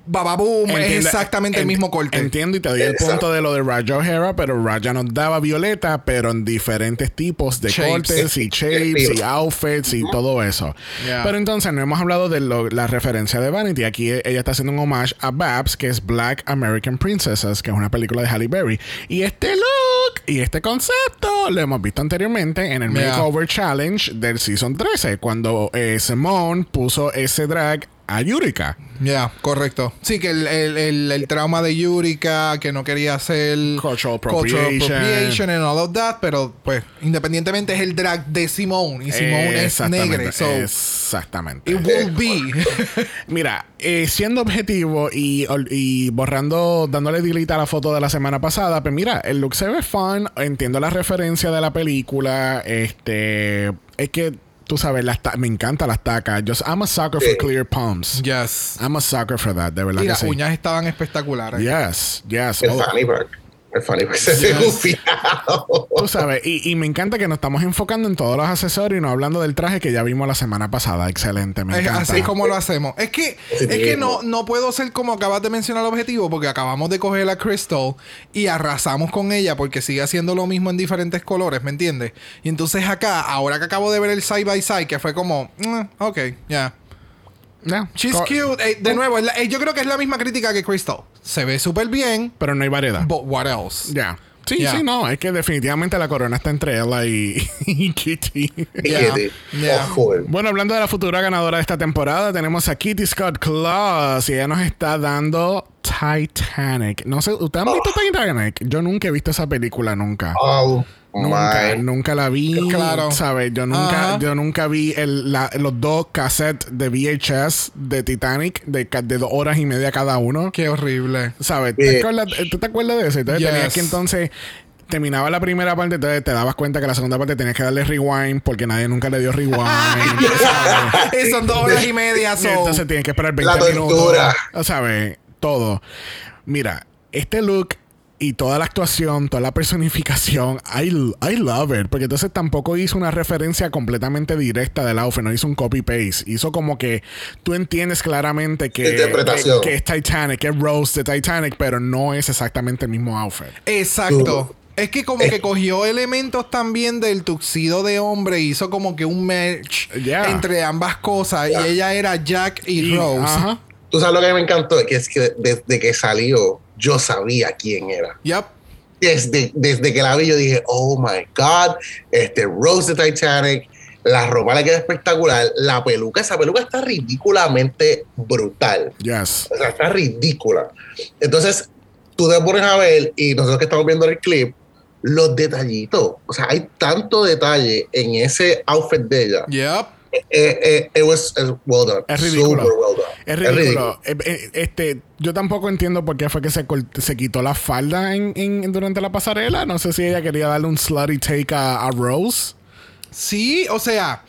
bababoom, es exactamente el mismo corte. Entiendo y te doy el Exacto. punto de lo de Raja O'Hara, pero Raja nos daba violeta, pero en diferentes tipos de Shapes. cortes y shapes y outfits y todo eso. Yeah. Pero entonces no hemos hablado de lo- la referencia de Vanity. Aquí ella está haciendo un homage a Babs, que es Black American Princesses, que es una película de Halle Berry. Y este look y este concepto lo hemos visto anteriormente en el Yeah. Makeover Challenge del Season 13, cuando eh, Simone puso ese drag a Yurika. Ya, correcto. Sí, que el, el- el- el trauma de Yurika, que no quería hacer Cultural cultural appropriation. and all of that, pero pues independientemente es el drag de Simone y Simone es negra, so Exactamente. it will be. Mira, eh, siendo objetivo y, y borrando, dándole delete a la foto de la semana pasada, pues mira, el look se ve fun, entiendo la referencia de la película, este, es que, tú sabes, las me encantan las tacas, Just, I'm a sucker for clear pumps. yes. I'm a sucker for that, de verdad Y que las sí. uñas estaban espectaculares. Yes, yes. El Oh, Fanny Pack. El Fanny Pack se ve gufiado. tú sabes, y, y me encanta que nos estamos enfocando en todos los accesorios y no hablando del traje que ya vimos la semana pasada. Excelente, me Es encanta. así como lo hacemos. Es que, es que no, no puedo ser como acabas de mencionar el objetivo, porque acabamos de coger a Crystal y arrasamos con ella porque sigue haciendo lo mismo en diferentes colores, ¿me entiendes? Y entonces acá, ahora que acabo de ver el side by side, que fue como, mm, ok, ya. Ya. She's Co- cute. Eh, de nuevo, la- eh, yo creo que es la misma crítica que Crystal. Se ve súper bien, Pero no hay variedad. but what else? Ya. Sí, Ya. sí, no. Es que definitivamente la corona está entre ella y, y Kitty. Yeah. Kitty. Yeah. Oh. Bueno, hablando de la futura ganadora de esta temporada, tenemos a Kitty Scott Claus y ella nos está dando Titanic. No sé, ¿ustedes han visto Titanic? Yo nunca he visto esa película, nunca. Oh, Nunca, my. nunca la vi. Claro. ¿Sabes? Yo nunca, Ajá. yo nunca vi el- la- los dos cassettes de VHS de Titanic de, de dos horas y media cada uno. Qué horrible. ¿Sabes? ¿Te Eh. acuerdas- ¿Tú te acuerdas de eso? Entonces Yes. tenías que entonces. Terminaba la primera parte, entonces te dabas cuenta que la segunda parte tenías que darle rewind porque nadie nunca le dio rewind. Y son dos horas y media, Y so. entonces tienes que esperar 20 La minutos. ¿Sabes? Todo. Mira, este look y toda la actuación, toda la personificación, I, I love it. Porque entonces tampoco hizo una referencia completamente directa del outfit, no hizo un copy-paste. Hizo como que tú entiendes claramente que, Interpretación. que, que es Titanic, que es Rose de Titanic, pero no es exactamente el mismo outfit. Exacto. Es que como que cogió elementos también del tuxido de hombre, hizo como que un match Yeah. entre ambas cosas. Y ella era Jack y, Y- Rose. ajá. Tú sabes lo que me encantó, que es que desde que salió, yo sabía quién era. Yep. Desde, desde que la vi, yo dije, oh my God, este Rose de Titanic, la ropa le queda espectacular, la peluca, esa peluca está ridículamente brutal. Yes. O sea, está ridícula. Entonces, tú te pones a ver, y nosotros que estamos viendo el clip, los detallitos. O sea, hay tanto detalle en ese outfit de ella. Yep. Eh, eh, it was eh, well done. Es ridículo. Super well done. Es ridículo. Eh, eh, este, yo tampoco entiendo por qué fue que se, se quitó la falda en, en- durante la pasarela. No sé si ella quería darle un slutty take a, a Rose. Sí, o sea,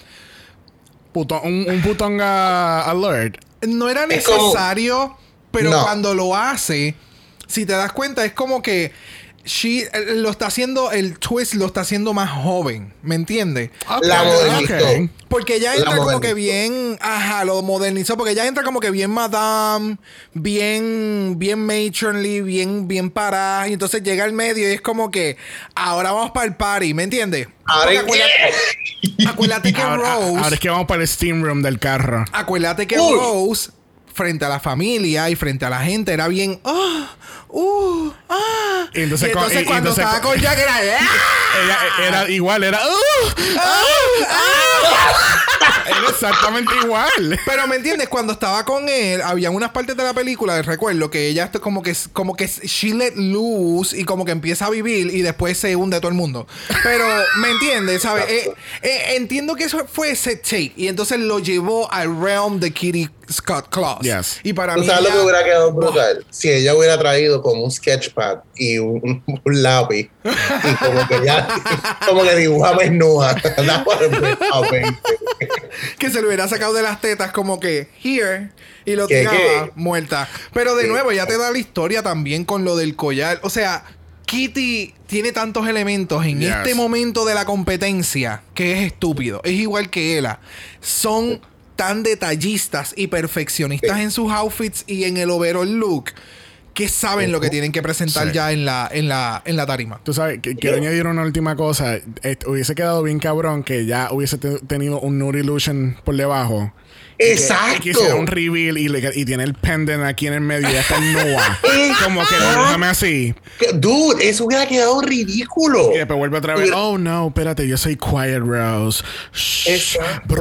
Puto- un, un putonga alert. no era como- necesario, pero No. cuando lo hace, si te das cuenta, es como que she, eh, lo está haciendo, el twist lo está haciendo más joven, ¿me entiendes? La modernizó. Porque ya entra como que bien, ajá, lo modernizó, porque ya entra como que bien madame, bien, bien matronly, bien, bien parada, y entonces llega al medio y es como que ahora vamos para el party, ¿me entiendes? Ahora acuérdate, acuérdate que Ahora, Rose, ahora es que vamos para el steam room del carro. acuérdate que Uy. Rose frente a la familia y frente a la gente era bien, ah, uh, ah. Y entonces cuando entonces estaba con- Jack era, "Ah". Ella era igual, era. ¡Uh! Era exactamente igual. Pero me entiendes, cuando estaba con él, había unas partes de la película, recuerdo, que ella como que como que she let loose y como que empieza a vivir y después se hunde todo el mundo. Pero, ¿me entiendes? ¿Sabes? Eh, eh, entiendo que eso fue ese take y entonces lo llevó al realm de Kitty Scott Claus. Yes. Y para ¿Tú mí. sabes lo que hubiera quedado brutal? Si ella hubiera traído como un sketchpad y un, un lápiz y como que ya, como que dibujaba amazing. que se le hubiera sacado de las tetas como que here y lo ¿Qué, tiraba qué? muerta. Pero de ¿Qué? nuevo, ya te da la historia también con lo del collar. O sea, Kitty tiene tantos elementos en Yes. este momento de la competencia que es estúpido. Es igual que Ella. Son tan detallistas y perfeccionistas Sí. en sus outfits y en el overall look que saben lo que tienen que presentar Sí. ya en la, en la, en la tarima. Tú sabes, que, quiero añadir una última cosa. Eh, hubiese quedado bien cabrón que ya hubiese te- tenido un Nude Illusion por debajo. Que- Exacto. y que hiciera un reveal y, le- y tiene el pendant aquí en el medio y ya está nua. Como que déjame así. Que- Dude, eso hubiera quedado ridículo. Y después vuelve otra vez. Oh no, espérate, yo soy Quiet Rose. Shh. Exacto.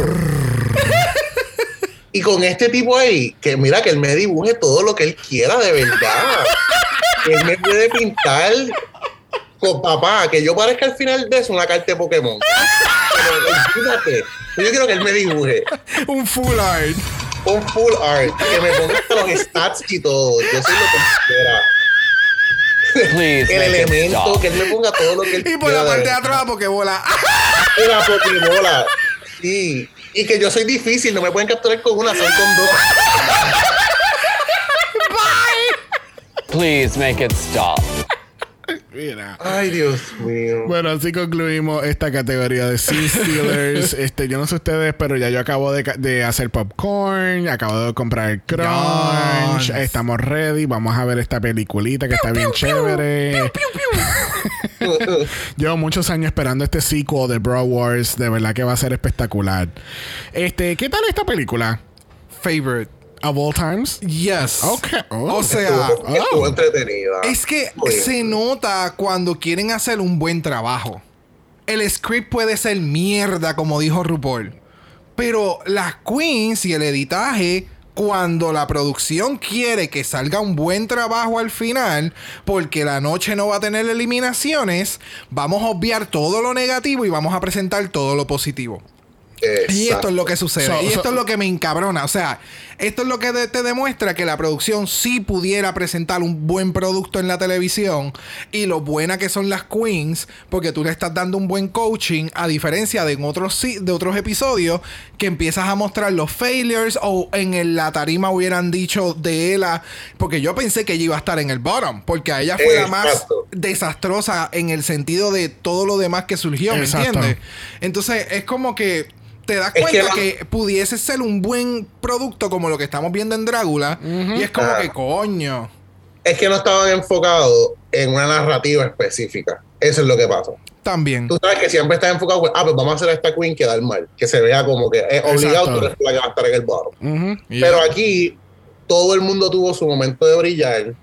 Y con este tipo ahí, que mira que él me dibuje todo lo que él quiera, de verdad. Que él me puede pintar con papá, que yo parezca al final de eso una carta de Pokémon. Pero olvídate, yo quiero que él me dibuje Un full art. un full art, que me ponga hasta los stats y todo. Yo soy lo que quiera. Please El elemento, que él me ponga todo lo que él Y por quiera. la parte de atrás, porque bola. Una Pokébola. Sí. Y que yo soy difícil, no me pueden capturar con una, son con dos. Please make it stop. Mira. Ay, Dios mío. Bueno, así concluimos esta categoría de Sea Stealers. este, yo no sé ustedes, pero ya yo acabo de, de hacer popcorn, acabo de comprar crunch, Yes. estamos ready, vamos a ver esta peliculita que está bien chévere. Llevo muchos años esperando este sequel de Bro Wars, de verdad que va a ser espectacular. Este, ¿qué tal esta película? Favorite. Of all times? Yes. Ok. Oh. O sea, estuvo, estuvo oh. entretenida. es que Muy bien. se nota cuando quieren hacer un buen trabajo. El script puede ser mierda, como dijo RuPaul. Pero las queens y el editaje, cuando la producción quiere que salga un buen trabajo al final, porque la noche no va a tener eliminaciones, vamos a obviar todo lo negativo y vamos a presentar todo lo positivo. Y esto es lo que sucede. So- y esto so- es lo que me encabrona. O sea, esto es lo que de- te demuestra que la producción sí pudiera presentar un buen producto en la televisión y lo buena que son las queens, porque tú le estás dando un buen coaching, a diferencia de en otros, de otros episodios que empiezas a mostrar los failures o en el- la tarima hubieran dicho de ella, porque yo pensé que ella iba a estar en el bottom, porque a ella fue la más desastrosa en el sentido de todo lo demás que surgió, ¿me Exacto. entiendes? Entonces es como que te das Es cuenta que pudiese ser un buen producto como lo que estamos viendo en Drácula. Y es como Ah. que coño. Es que no estaban enfocados en una narrativa específica. Eso es lo que pasa. También. Tú sabes que siempre estás enfocado, pues, ah, pues vamos a hacer a esta queen quedar mal. Que se vea como que es obligado, Exacto. tú eres la que va a estar en el. Ujú. Pero aquí todo el mundo tuvo su momento de brillar,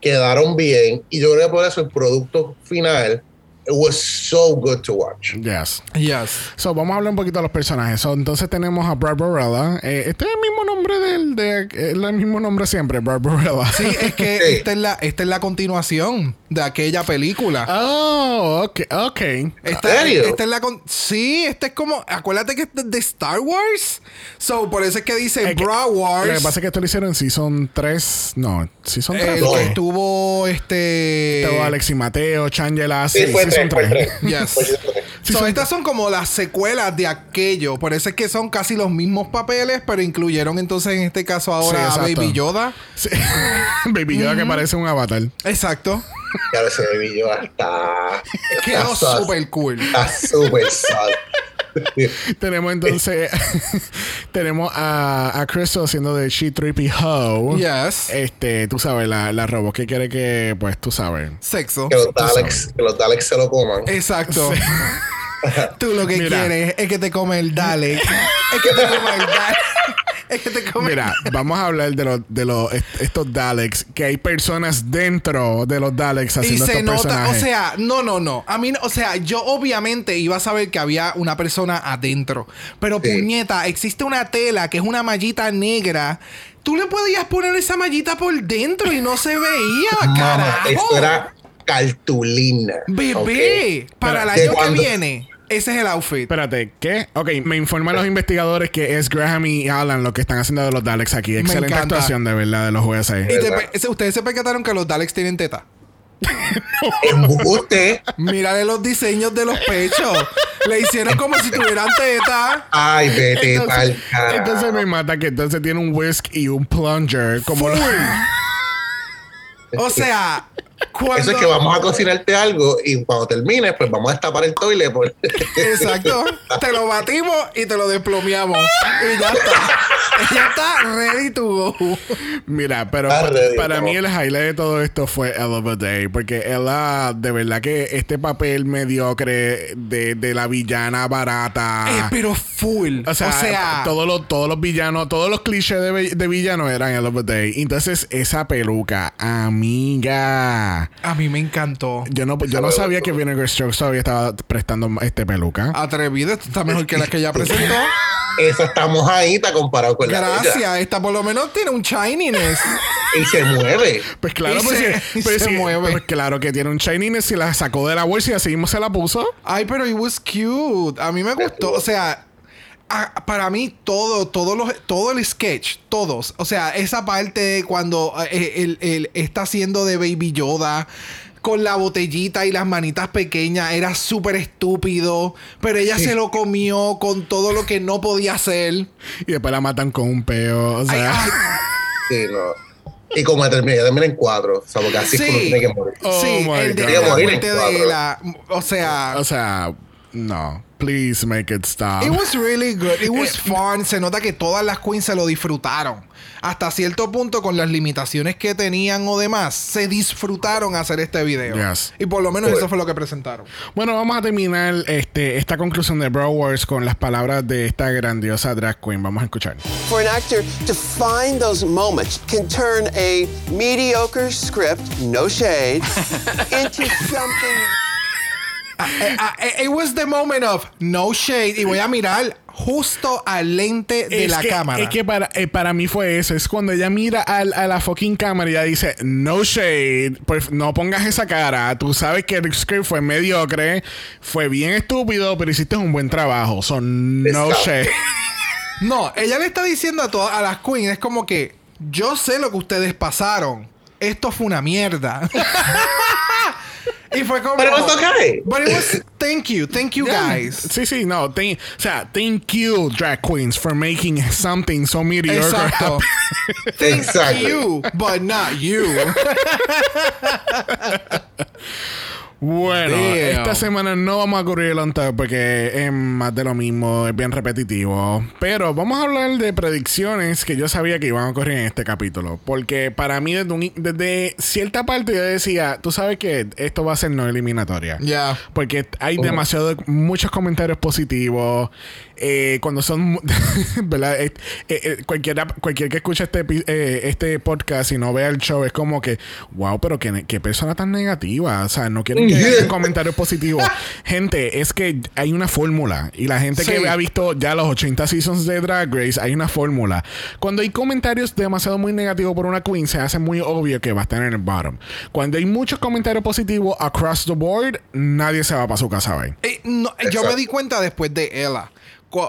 quedaron bien y yo creo que por eso el producto final it was so good to watch. Yes. Yes. So, vamos a hablar un poquito de los personajes. So, entonces tenemos a Barbarella. Eh, este es el mismo nombre del, de, es el mismo nombre siempre, Barbarella. Sí, es que Sí. esta, es la, esta es la continuación de aquella película. Oh, ok, ok. Esta, serio? esta es la con- sí, este es como acuérdate que este es de Star Wars. So, por eso es que dice Bra Wars. Lo que pasa es que esto lo hicieron en Season 3. No, Season 3. el No. que estuvo este Todo Alexi Mateo, Changela, Sí, sí, fue Season tres, fue 3. tres. Yes. Fue season tres. Sí, So, son- estas son como las secuelas de aquello. Por eso es que son casi los mismos papeles, pero incluyeron entonces en este caso ahora a Sí. Baby Yoda. Sí. Baby Yoda que parece un avatar. Exacto. Ya ese yo hasta. Quedó súper cool. Está súper sad. tenemos entonces tenemos a, a Crystal siendo de She Trippy Ho. Yes. Este, tú sabes, la, la robot que quiere que, pues tú sabes. Sexo. Que los Daleks, que los Daleks se lo coman. Exacto. Tú lo que Mira. quieres es que te come el Dalek. es que te come el Dalek. es que te come Mira, vamos a hablar de los de los est- estos Daleks, que hay personas dentro de los Daleks Y haciendo se estos nota, o sea, no, no, no. A mí, o sea, yo obviamente iba a saber que había una persona adentro. Pero Sí. puñeta, existe una tela que es una mallita negra. Tú le podías poner esa mallita por dentro y no se veía, carajo. esto era cartulina. Bebé, para el ¿De año que viene, ese es el outfit. Espérate, ¿qué? Ok, me informan los investigadores que es Graham y Alan lo que están haciendo de los Daleks aquí. Excelente encanta. actuación, de verdad, de los jueces. Y te- ¿verdad? ese- ustedes se percataron que los Daleks tienen teta. Embuste. Mírale los diseños de los pechos. Le hicieron como si tuvieran teta. Ay, vete Entonces, pa'l entonces me mata que entonces tiene un whisk y un plunger. Como lo- O sea, cuando... Eso es que vamos a cocinarte algo y cuando termines, pues vamos a destapar el toile. Por... Exacto. Te lo batimos y te lo desplomeamos. Y ya está. Ya está ready to go. Mira, pero ready, para ¿no? mí el highlight de todo esto fue Ella Day, porque Ella, de verdad que este papel mediocre de, de la villana barata. Eh, pero full. O sea, todos, los, todos los villanos, todos los clichés de, de villanos eran Ella Day. Entonces, esa peluca, amiga. A mí me encantó. Yo no, yo no sabía que Vinegar Strokes todavía estaba prestando este peluca. Atrevida, está mejor que la que ella presentó. Esa está mojadita comparado con la de ella. Gracias. Esta por lo menos tiene un shininess. Y se mueve. Pues claro, Y pues, se- sí, y pues se sí, mueve. pues claro que tiene un shininess y la sacó de la bolsa y así mismo se la puso. Ay, pero it was cute. A mí me gustó. O sea, a- para mí todo, todo, los, todo el sketch, todos. O sea, esa parte cuando eh, él, él está haciendo de Baby Yoda. Con la botellita y las manitas pequeñas era súper estúpido, pero ella se lo comió con todo lo que no podía hacer. Y después la matan con un peo. O sea, ay, Sí, no. Y como termina, en cuatro. O sea, porque así es Sí. como tiene que morir. Oh sí, el de God. la Morir en muerte de cuatro. la, o sea, o sea, no. Please make it stop. It was really good. It was fun. Se nota que todas las queens se lo disfrutaron. Hasta cierto punto, con las limitaciones que tenían o demás, se disfrutaron hacer este video. Yes. Y por lo menos Cool. eso fue lo que presentaron. Bueno, vamos a terminar este, esta conclusión de Bro Wars con las palabras de esta grandiosa drag queen. Vamos a escuchar. For an actor to find those moments can turn a mediocre script, no shade, into something Eh, ah, eh, it was the moment of no shade. Y voy a mirar justo al lente de es la que, cámara. Es que para, eh, para mí fue eso. Es cuando ella mira al- a la fucking cámara y ella dice, no shade, pues no pongas esa cara. Tú sabes que el script fue mediocre, fue bien estúpido, pero hiciste un buen trabajo. Son no shade. No, ella le está diciendo a todas a las queens, es como que yo sé lo que ustedes pasaron. Esto fue una mierda. y fue como. Pero it's okay. But it was thank you, thank you guys. Sí, sí, no. thank- o sea, thank you, drag queens, for making something so mediocre. Exacto. Thank Exactly. you, but not you. Bueno, Damn. esta semana no vamos a cubrir el top porque es más de lo mismo, es bien repetitivo. Pero vamos a hablar de predicciones que yo sabía que iban a ocurrir en este capítulo. Porque para mí, desde, un- desde cierta parte, yo decía, tú sabes que esto va a ser no eliminatoria. Ya. Porque hay demasiado, muchos comentarios positivos. Eh, cuando son, ¿verdad? Eh, eh, eh, cualquiera, cualquier que escuche este, eh, este podcast y no vea el show es como que, wow, pero qué, qué persona tan negativa. O sea, no quieren que haya un comentario positivo. Gente, es que hay una fórmula. Y la gente Sí. que ha visto ya los 80 seasons de Drag Race, hay una fórmula. Cuando hay comentarios demasiado muy negativos por una queen, se hace muy obvio que va a estar en el bottom. Cuando hay muchos comentarios positivos across the board, nadie se va para su casa hoy. Eh, no, yo me di cuenta después de Ella.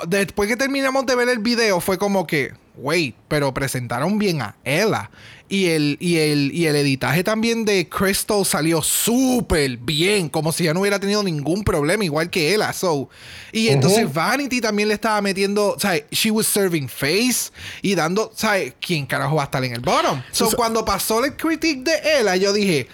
Después que terminamos de ver el video, fue como que, wait, pero presentaron bien a Ella. Y el, y el, y el editaje también de Crystal salió súper bien, como si ya no hubiera tenido ningún problema, igual que Ella. So, y entonces Vanity también le estaba metiendo, ¿sabes? She was serving face y dando, ¿sabes? ¿Quién carajo va a estar en el bottom? So, Eso- cuando pasó el critique de Ella, yo dije,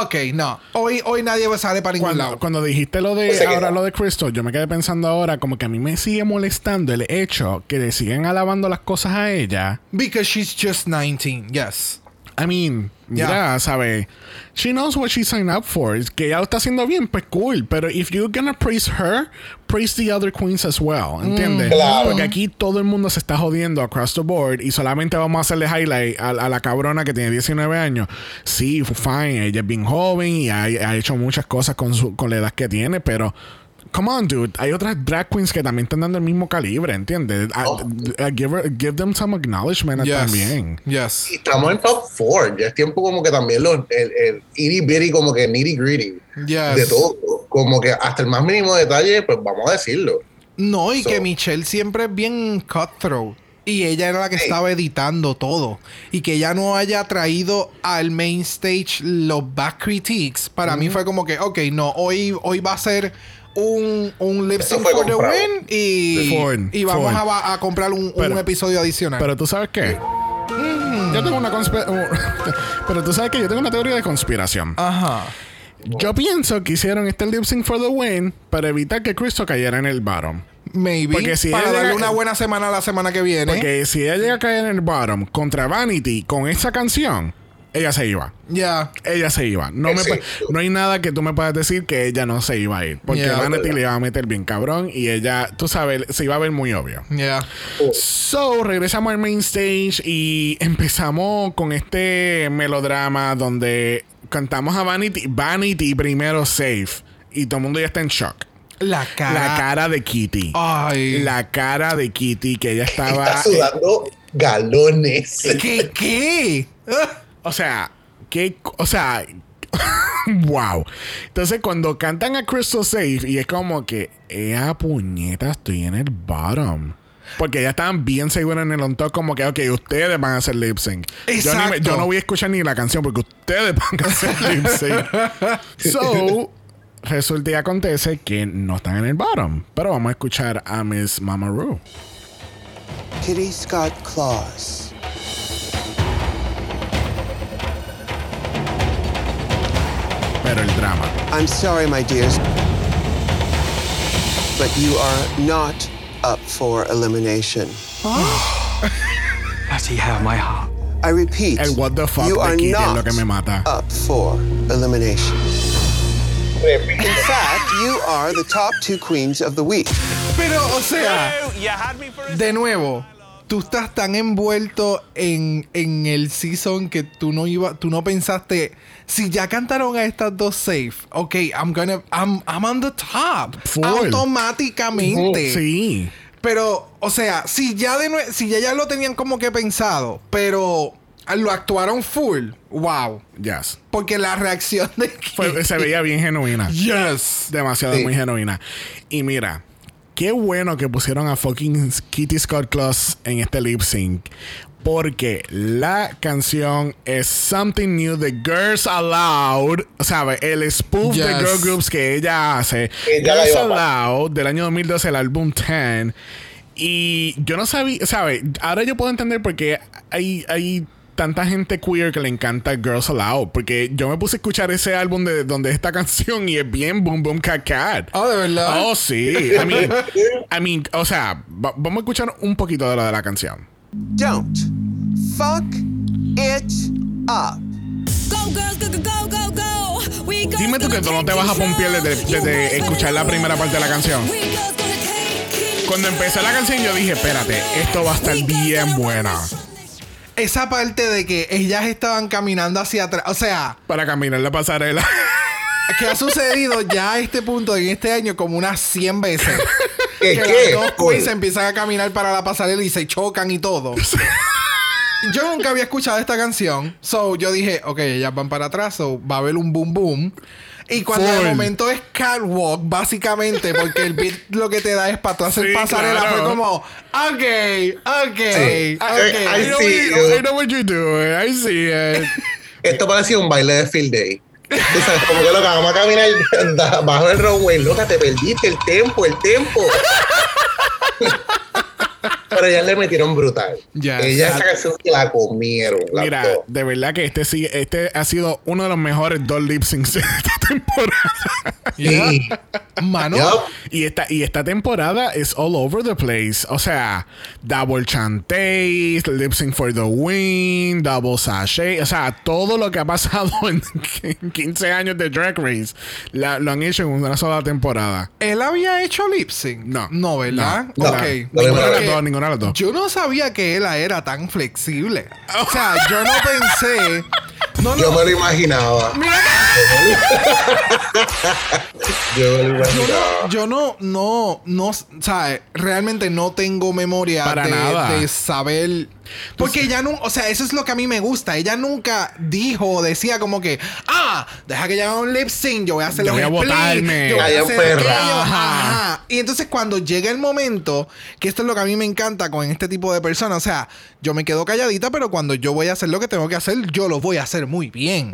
ok, no, hoy, hoy nadie sale para ningún Cuando, lado. cuando dijiste lo de O sea que ahora no. lo de Crystal, yo me quedé pensando ahora como que a mí me sigue molestando el hecho que le siguen alabando las cosas a ella. Because she's just 19, yes. I mean, Ya. mira, ¿sabe? She knows what she signed up for. Es Que ella lo está haciendo bien, pues cool. Pero if you're gonna praise her, praise the other queens as well. ¿Entiendes? Claro. Porque aquí todo el mundo se está jodiendo across the board y solamente vamos a hacerle highlight a, a la cabrona que tiene 19 años. Sí, fine, ella es bien joven y ha, ha hecho muchas cosas con, su, con la edad que tiene, pero. Come on, dude. Hay otras drag queens que también están dando el mismo calibre, ¿entiendes? Oh. a- give, her- give them some acknowledgement Yes. también. Yes. Y estamos en top 4. Ya es tiempo como que también los, el, el itty bitty, como que nitty gritty. Yes. De todo. Como que hasta el más mínimo detalle, pues vamos a decirlo. No, y So- que Michelle siempre es bien cutthroat. Y ella era la que Sí. estaba editando todo. Y que ella no haya traído al main stage los back critiques. Para mí fue como que, ok, no, hoy, hoy va a ser un, un lip sync for the win y, Ford, y vamos a, a comprar un, un episodio adicional. Pero tú sabes qué? Yo tengo una. Pero tú sabes que yo tengo una teoría de conspiración. Ajá. Yo pienso que hicieron este lip sync for the win para evitar que Cristo cayera en el bottom. Maybe. Porque si para ella darle llega- una buena semana la semana que viene. Porque si ella llega a caer en el bottom contra Vanity con esa canción, ella se iba. Ya. Ella se iba. No, me no hay nada que tú me puedas decir que ella no se iba a ir. Porque Yeah. Vanity le iba a meter bien cabrón y ella, tú sabes, se iba a ver muy obvio. Ya. So, regresamos al main stage y empezamos con este melodrama donde cantamos a Vanity. Vanity primero safe. Y todo el mundo ya está en shock. La cara. La cara de Kitty. Ay. La cara de Kitty que ella estaba... Está sudando galones. ¿Qué? ¿Qué? O sea, que, o sea, wow. Entonces, cuando cantan a Crystal Safe, y es como que, ¡Ea puñeta, estoy en el bottom! Porque ya estaban bien seguros en el on top, como que, ok, ustedes van a hacer lip sync. Yo, ni me- Exacto. yo no voy a escuchar ni la canción porque ustedes van a hacer lip sync. so, resulta y acontece que no están en el bottom. Pero vamos a escuchar a Miss Mama Ru. Kitty Scott Claus. Pero el drama. I'm sorry, my dears, but you are not up for elimination. Does he have my heart? I repeat, El what the fuck you de are Kitty es lo not que me mata. up for elimination. In fact, you are the top two queens of the week. Pero, o sea, de nuevo, tú estás tan envuelto en, en el season que tú no iba, tú no pensaste. Si ya cantaron a estas dos safe, ok, I'm gonna, I'm, I'm on the top. Full. Automáticamente. Sí. Pero, o sea, si ya de nue- si ya, ya lo tenían como que pensado, pero lo actuaron full, wow. Yes. Porque la reacción de Fue- se veía bien genuina. Yes. Demasiado Sí. muy genuina. Y mira, qué bueno que pusieron a fucking Kitty Scott Claus en este lip sync. Porque la canción es Something New de Girls Aloud. ¿Sabes? El spoof de girl groups que ella hace. Ella la Girls Aloud del año 2012, el álbum 10. Y yo no sabía, ¿sabes? Ahora yo puedo entender por qué hay, hay tanta gente queer que le encanta Girls Aloud. Porque yo me puse a escuchar ese álbum de donde esta canción y es bien boom boom cat cat. Oh, ¿de verdad? Oh, sí. I mean, I mean, o sea, va- vamos a escuchar un poquito de lo de la canción. Don't fuck it up. Go, girls, go, go, go, go, go. We girls Dime tú que tú no te vas a pompear desde- desde escuchar la primera parte de la canción. Cuando empecé la canción yo dije, espérate, esto va a estar bien buena. Esa parte de que ellas estaban caminando hacia atrás. O sea, Para caminar la pasarela. que ha sucedido ya a este punto en este año como unas 100 veces. ¿Qué? que ¿Qué? las dos queens empiezan a caminar para la pasarela y se chocan y todo. Yo nunca había escuchado esta canción. So yo dije, ok, ellas van para atrás, so va a haber un boom boom. Y cuando de Full. momento es catwalk, básicamente, porque el beat lo que te da es para tú hacer Sí, pasarela, claro. fue como, ok, ok, Sí. ok. I- I I know, see what, you. I know what you're doing. I see it. Esto parecía un baile de field day. Como que lo que vamos a caminar bajo el runway. Loca, te perdiste el tempo, el tempo. Pero ellas le metieron brutal. Ya. Ellas esa canción se la comieron. Mira, dos. de verdad que este sí, este ha sido uno de los mejores dos lip syncs de esta temporada. Sí. Mano. Y esta, y esta temporada es all over the place. O sea, double chantéis, lip sync for the win, double sachet. O sea, todo lo que ha pasado en 15 años de Drag Race la- lo han hecho en una sola temporada. él había hecho lip sync. No. No, ¿verdad? No. Ok. No. Ninguna de las Porque dos, ninguna de las dos. Yo no sabía que él era tan flexible. O sea, yo no pensé. No, Yo me lo imaginaba. Yo me lo Yo imaginaba. no, yo no, no, no, o sea, realmente no tengo memoria Para de, nada. de saber. Porque ella no, o sea, eso es lo que a mí me gusta. Ella nunca dijo o decía como que, ah, deja que yo haga un lip sync, yo voy a hacer Yo los voy a botarme. yo voy a Ay, hacer perra. aquello". Ajá. Ajá. Y entonces cuando llega el momento, que esto es lo que a mí me encanta con este tipo de personas, o sea, yo me quedo calladita, pero cuando yo voy a hacer lo que tengo que hacer, yo lo voy a hacer muy bien.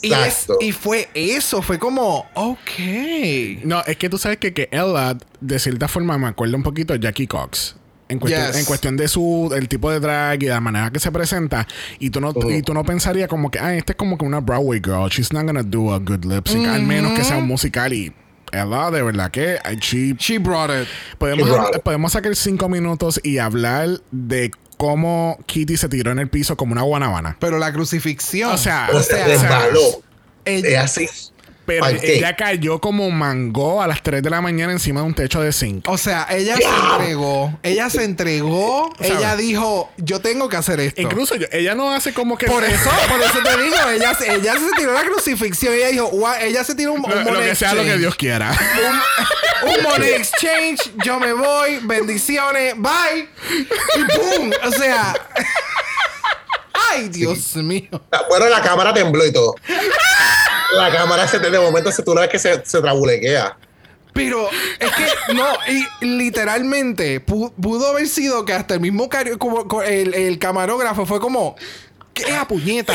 Y, es- Exacto. y fue eso, fue como, ok. No, es que tú sabes que, que Ella, de cierta forma, me acuerda un poquito a Jackie Cox. En cuestión, Yes. en cuestión de su el tipo de drag y la manera que se presenta y tú no y tú no pensarías como que ah este es como que una Broadway girl she's not gonna do a good lip sync al menos que sea un musical y Ella de verdad que she She brought it. podemos, podemos sacar cinco minutos y hablar de cómo Kitty se tiró en el piso como una guanabana Pero la crucifixión. O sea, O sea, ella- Es así. Pero Pancake. ella cayó como mango a las 3 de la mañana encima de un techo de zinc O sea, ella se entregó. Ella se entregó. Ella dijo, yo tengo que hacer esto. Incluso yo- ella no hace como que. Por eso, por eso te digo, ella, se- ella se tiró la crucifixión. Ella dijo, "Gua- ella se tiró un, un Lo, lo money que sea lo que exchange. Dios quiera. Un money exchange, yo me voy, bendiciones, bye. Y boom. O sea. Ay, Dios mío. Bueno, la cámara tembló y todo. La cámara se de momento se tú la ves que se, se trabulequea. Pero es que no, y literalmente pu- pudo haber sido que hasta el mismo como- co- el, el camarógrafo fue como ¿qué es a puñeta?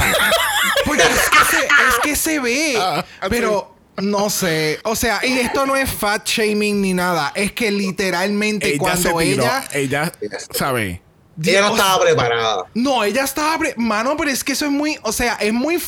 Porque es que se, es que se ve, Ah, pero no sé, o sea, y esto no es fat shaming ni nada, es que literalmente ella cuando ella Ella, ¿sabe? Ella no Dios. estaba preparada. no, ella estaba, pre- mano, pero es que eso es muy, o sea, es muy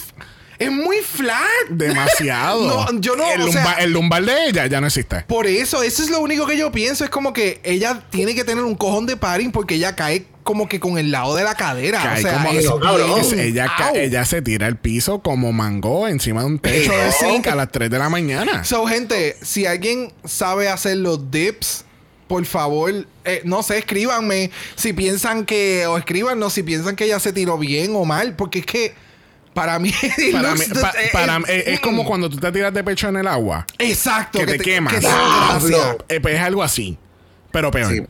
es muy flat. Demasiado. No, yo no, El, o lumbar, el lumbar de ella ya no existe. Por eso, eso es lo único que yo pienso. Es como que ella tiene que tener un cojón de paring porque ella cae como que con el lado de la cadera. Cae o sea, como- es no, cabrón. Es- ella se tira al piso como mango encima de un techo de zinc a las 3 de la mañana. So, gente, si alguien sabe hacer los dips, por favor, eh, no sé, escríbanme si piensan que, o escríbanos si piensan que ella se tiró bien o mal, porque es que para mí, Para mí- pa- eh, para eh, mí- es, es como mm. cuando tú te tiras de pecho en el agua. Exacto, que te quemas. que te- gracias. Eh, pues es algo así. Pero peor. Sí.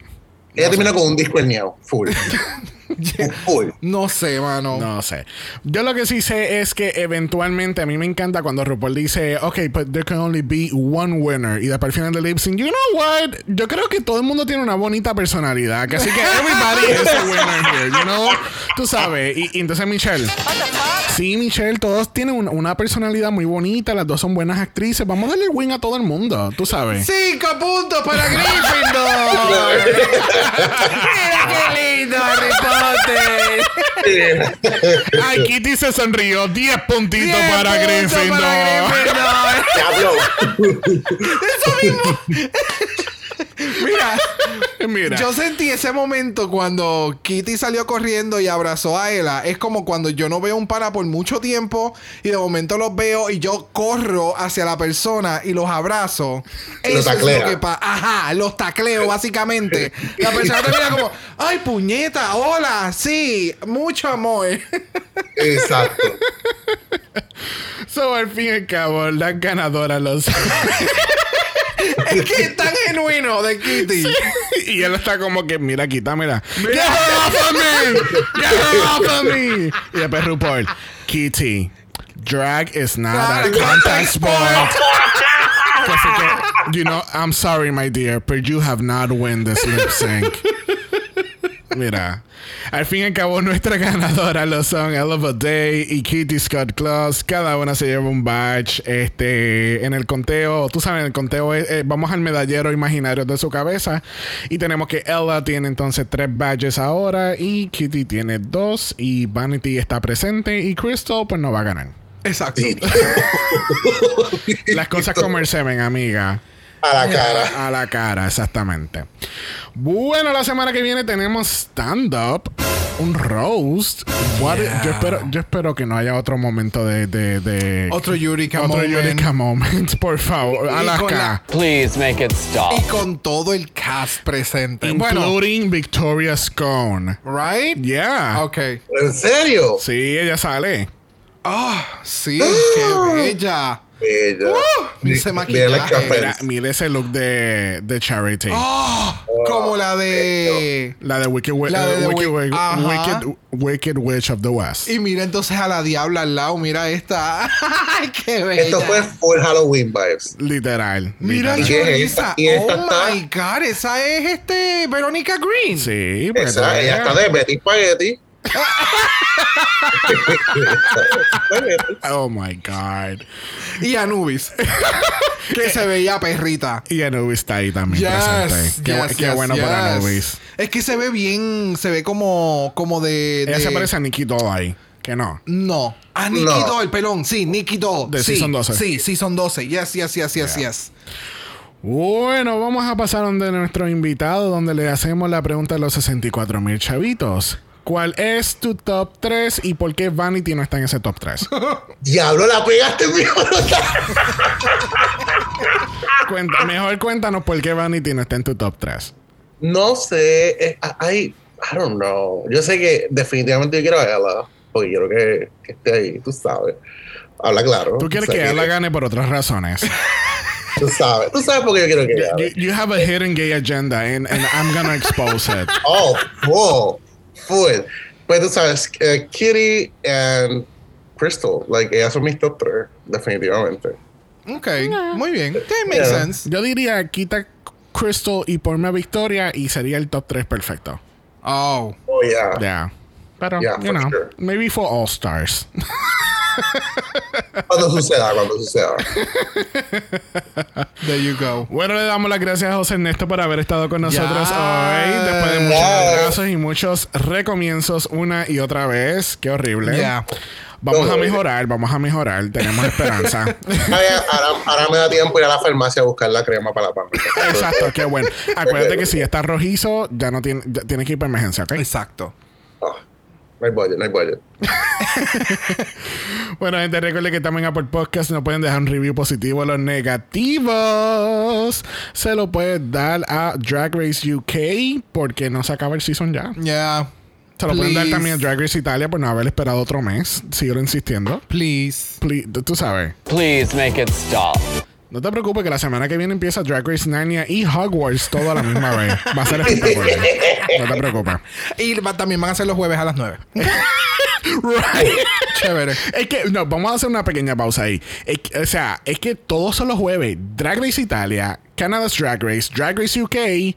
Ella termina con un disco herniado. Full. full. No sé, mano. No sé. Yo lo que sí sé es que eventualmente a mí me encanta cuando RuPaul dice, ok, but there can only be one winner. Y después al final del lip sync, you know what? Yo creo que todo el mundo tiene una bonita personalidad. Así que everybody is a winner here, you know? Tú sabes. Y, y entonces Michelle. Sí, Michelle, todos tienen un- una personalidad muy bonita. Las dos son buenas actrices. Vamos a darle el win a todo el mundo. Tú sabes. Cinco puntos para Gryffindor. Mira qué lindo Ay, Kitty se sonrió. 10 puntitos Diez para Gryffindor. para Gryffindor. Diablo. Eso mismo. Mira, Mira. yo sentí ese momento cuando Kitty salió corriendo y abrazó a Ella. Es como cuando yo no veo un pana por mucho tiempo y de momento los veo y yo corro hacia la persona y los abrazo. Los Eso es lo que pasa. Ajá, los tacleo básicamente. La persona te mira como, ay puñeta, hola, sí, mucho amor. Exacto. So, al fin y al cabo, las ganadoras los. es que es tan genuino de Kitty. y él está como que, mira, quítamela. Get her off of me! Get her off of me! Y después RuPaul, Kitty, drag is not a contact sport. Que, you know, I'm sorry, my dear, but you have not won this lip sync. Mira, al fin y al cabo, nuestra ganadora lo son Ella Day y Kitty Scott Claus. Cada una se lleva un badge. Este, en el conteo, tú sabes, en el conteo es- eh, vamos al medallero imaginario de su cabeza. Y tenemos que Ella tiene entonces tres badges ahora. Y Kitty tiene dos. Y Vanity está presente. Y Crystal, pues no va a ganar. Exacto. Las cosas como el Seven, amiga. A la cara. A la cara, exactamente. Bueno, la semana que viene tenemos stand-up, un roast. What- yo, espero, yo espero que no haya otro momento de. de, de- Otro Eureka otro moment. Eureka moment, por favor. Y Alaska. la- Please make it stop. Y con todo el cast presente. Bueno, Including Victoria Scone. right? Yeah. Ok. ¿En serio? Sí, ella sale. Ah, sí, qué bella. Bella. ese Bien, maquillaje. like a Mira, mira ese look de, de Charity. Ah, como la de. La de Wicked, La de Wicked, Wick- Wi- Ajá. Wicked, Wicked Witch of the West. Y mira entonces a la diabla al lado. Mira esta. ¡Ay, qué bella! Esto fue full Halloween vibes. Literal. Mira, ¿Y literal. qué es Choriza. esta? ¿Y esta Oh está? my god, esa es este Verónica Green. Sí, pues Esa, ella está de Betty Spaghetti. Oh my God. Y Anubis. que se veía perrita. Y Anubis está ahí también Yes, presente. Qué, bu- yes, qué yes, bueno por yes. Anubis. Es que se ve bien, se ve como, como de, Ella de- se parece a Nikki Doll ahí. Que no. No. Ah, Nicky No. Doll, pelón. Sí, Nicky Doll. De sí, Season 12. Sí, Season 12. Yes, yes, yes, yes, yes. Bueno, vamos a pasar donde nuestro invitado, donde le hacemos la pregunta a los 64 mil chavitos. ¿Cuál es tu top 3 y por qué Vanity no está en ese top 3? Diablo, la pegaste, mijo. Cuenta- mejor cuéntanos por qué Vanity no está en tu top 3. No sé. eh, Hay. I don't know. Yo sé que definitivamente yo quiero a Ella. Porque quiero que, que esté ahí, tú sabes. Habla claro. Tú quieres O sea, que ella gane por otras razones. Tú sabes. Tú sabes por qué yo quiero que ella you, you have a hidden gay agenda and, and I'm gonna expose it. Oh, full. Full. Pues tú sabes, eh, Kitty and Crystal. Like, ellas son mis top 3. Definitivamente. Ok, muy bien. Okay, makes Yeah. sense. Yo diría quita Crystal y ponme a Victoria y sería el top 3 perfecto. Oh. Oh, yeah. Yeah. Pero, Yeah, you know, sure. maybe for all stars. Cuando suceda, cuando suceda. There you go. Bueno, le damos las gracias a José Ernesto por haber estado con nosotros Yes. hoy. Después de muchos Yes. atrasos y muchos recomienzos una y otra vez. Qué horrible. Yeah. Vamos a mejorar, vamos a mejorar. Tenemos esperanza. Ahora, ahora me da tiempo ir a la farmacia a buscar la crema para la panza. Exacto, qué bueno. Acuérdate que si está rojizo, ya no tiene, ya tiene que ir para emergencia, ¿ok? Exacto. Ah, no hay budget, no hay budget. Bueno, gente, recuerden que también Apple Podcast no pueden dejar un review positivo. Los negativos se lo pueden dar a Drag Race UK porque no se acaba el season ya. Yeah. Se lo pueden dar también a Drag Race Italia por no haber esperado otro mes. Sigo insistiendo. Please. Please, tú sabes. Please make it stop. No te preocupes que la semana que viene empieza Drag Race Narnia y Hogwarts todo a la misma vez. Va a ser espectacular. No te preocupes. Y va- también van a ser los jueves a las 9. Right. Chévere. Es que, no, vamos a hacer una pequeña pausa ahí. Es que, o sea, es que todos son los jueves. Drag Race Italia, Canada's Drag Race, Drag Race UK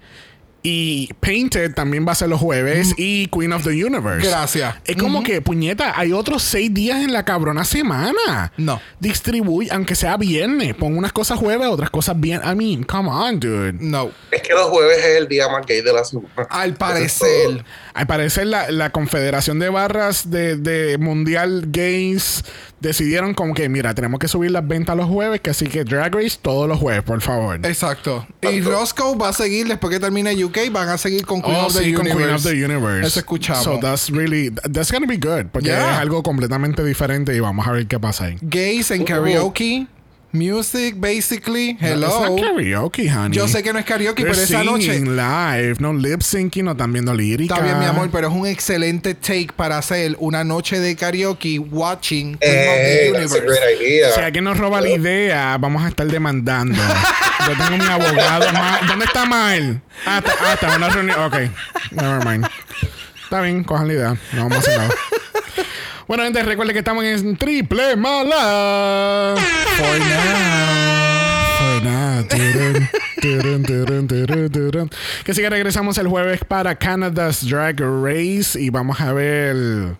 y Painted también va a ser los jueves y Queen of the Universe. Gracias. Es como que, puñeta, hay otros seis días en la cabrona semana. No. Distribuye, aunque sea viernes. Pon unas cosas jueves, otras cosas bien. I mean, come on, dude. No. Es que los jueves es el día más gay de la semana. Al parecer. Al parecer, la, la Confederación de Barras de, de Mundial Games decidieron como que, mira, tenemos que subir las ventas los jueves, que así que Drag Race todos los jueves, por favor. Exacto. Y Roscoe va a seguir después que termine UK, van a seguir con Queen Oh, of the sí, con Universe. Queen of the Universe. Eso escuchamos. So that's really, that's gonna be good, porque Yeah. es algo completamente diferente y vamos a ver qué pasa ahí. Gays en karaoke. Music, basically. Hello. It's not karaoke, honey. Yo sé que no es karaoke, They're pero esa noche. singing live, no lip syncing, no están viendo lírica. Está bien, mi amor, pero es un excelente take para hacer una noche de karaoke watching Eh, the that's a great idea. Si alguien nos roba la idea, vamos a estar demandando. Yo tengo mi abogado. Ma- ¿Dónde está Mal? Ah, está, ah, está en una reunión. Ok, never mind. Está bien, cojan la idea. No vamos a hacer nada. Bueno, gente, recuerden que estamos en Triple Mala. For now. For now. Turun, turun, turun, turun, turun. Que sí que regresamos el jueves para Canada's Drag Race y vamos a ver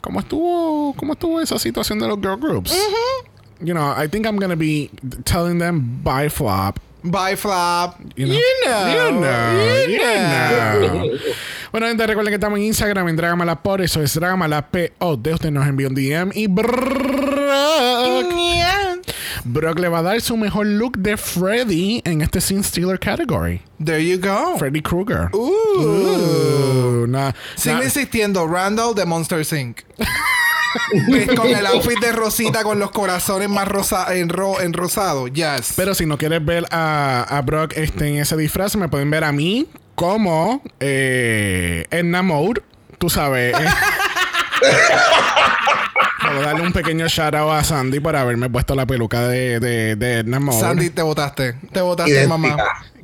cómo estuvo, cómo estuvo esa situación de los girl groups. You know, I think I'm gonna be telling them bye flop. Bye, Flap. You know, You know. you know, You you know. Bueno, gente, recuerden que estamos en Instagram en Dragamala por eso es Dragamala P.O.D. Usted nos envió un DM y Brock. Brock le va a dar su mejor look de Freddy en este Sin Stealer category. There you go. Freddy Krueger. Ooh. Ooh, nah, Randall de Monster Inc. Con el outfit de Rosita con los corazones más rosa en, ro en rosado. Yes. Pero si no quieres ver a, a Brock este, en ese disfraz, me pueden ver a mí como eh, Edna. Tú sabes. Puedo darle un pequeño shout out a Sandy por haberme puesto la peluca de, de, de Edna Mode. Sandy, te votaste. Te votaste, mamá.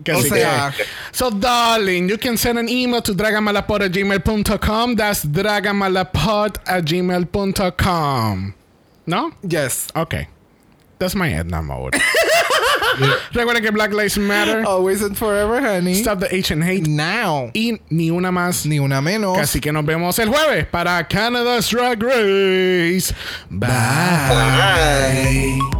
Que o sí sea, que- So, darling, you can send an email to dragamalapod at gmail.com. That's dragamalapod at gmail.com. ¿No? yes. Okay. That's my Edna mode. Recuerden que Black Lives Matter. Always and forever, honey. Stop the Asian hate. now. Y ni una más. Ni una menos. Así que nos vemos el jueves para Canada's Drag Race. Bye. Bye.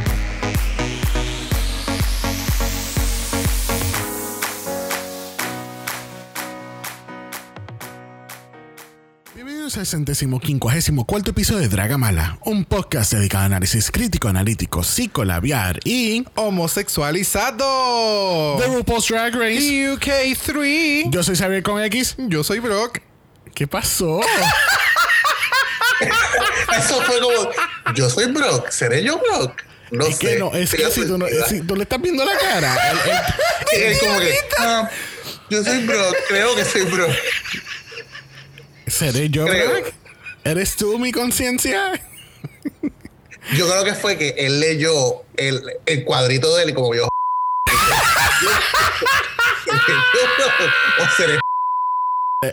Al centésimo quincuagésimo cuarto episodio de Dragamala, un podcast dedicado a análisis crítico, analítico, psicolabiar y Homosexualizado. The RuPaul's Drag Race. UK3. Yo soy Xavier con X. Yo soy Brock. ¿Qué pasó? Eso fue como. Yo soy Brock. ¿Seré yo Brock? No es sé. que no, es que si tú no, si tú le estás viendo la cara. el- el- Es como que. ah, yo soy Brock. Creo que soy Brock. ¿Seré yo, Creo. Brock? ¿Eres tú mi conciencia? Yo creo que fue que él leyó el, el cuadrito de él y como vio. o seré.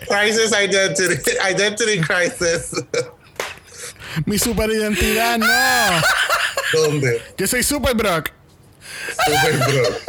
Crisis identity. Identity crisis. Mi superidentidad, no. ¿Dónde? Yo soy Super Brock. Super Brock.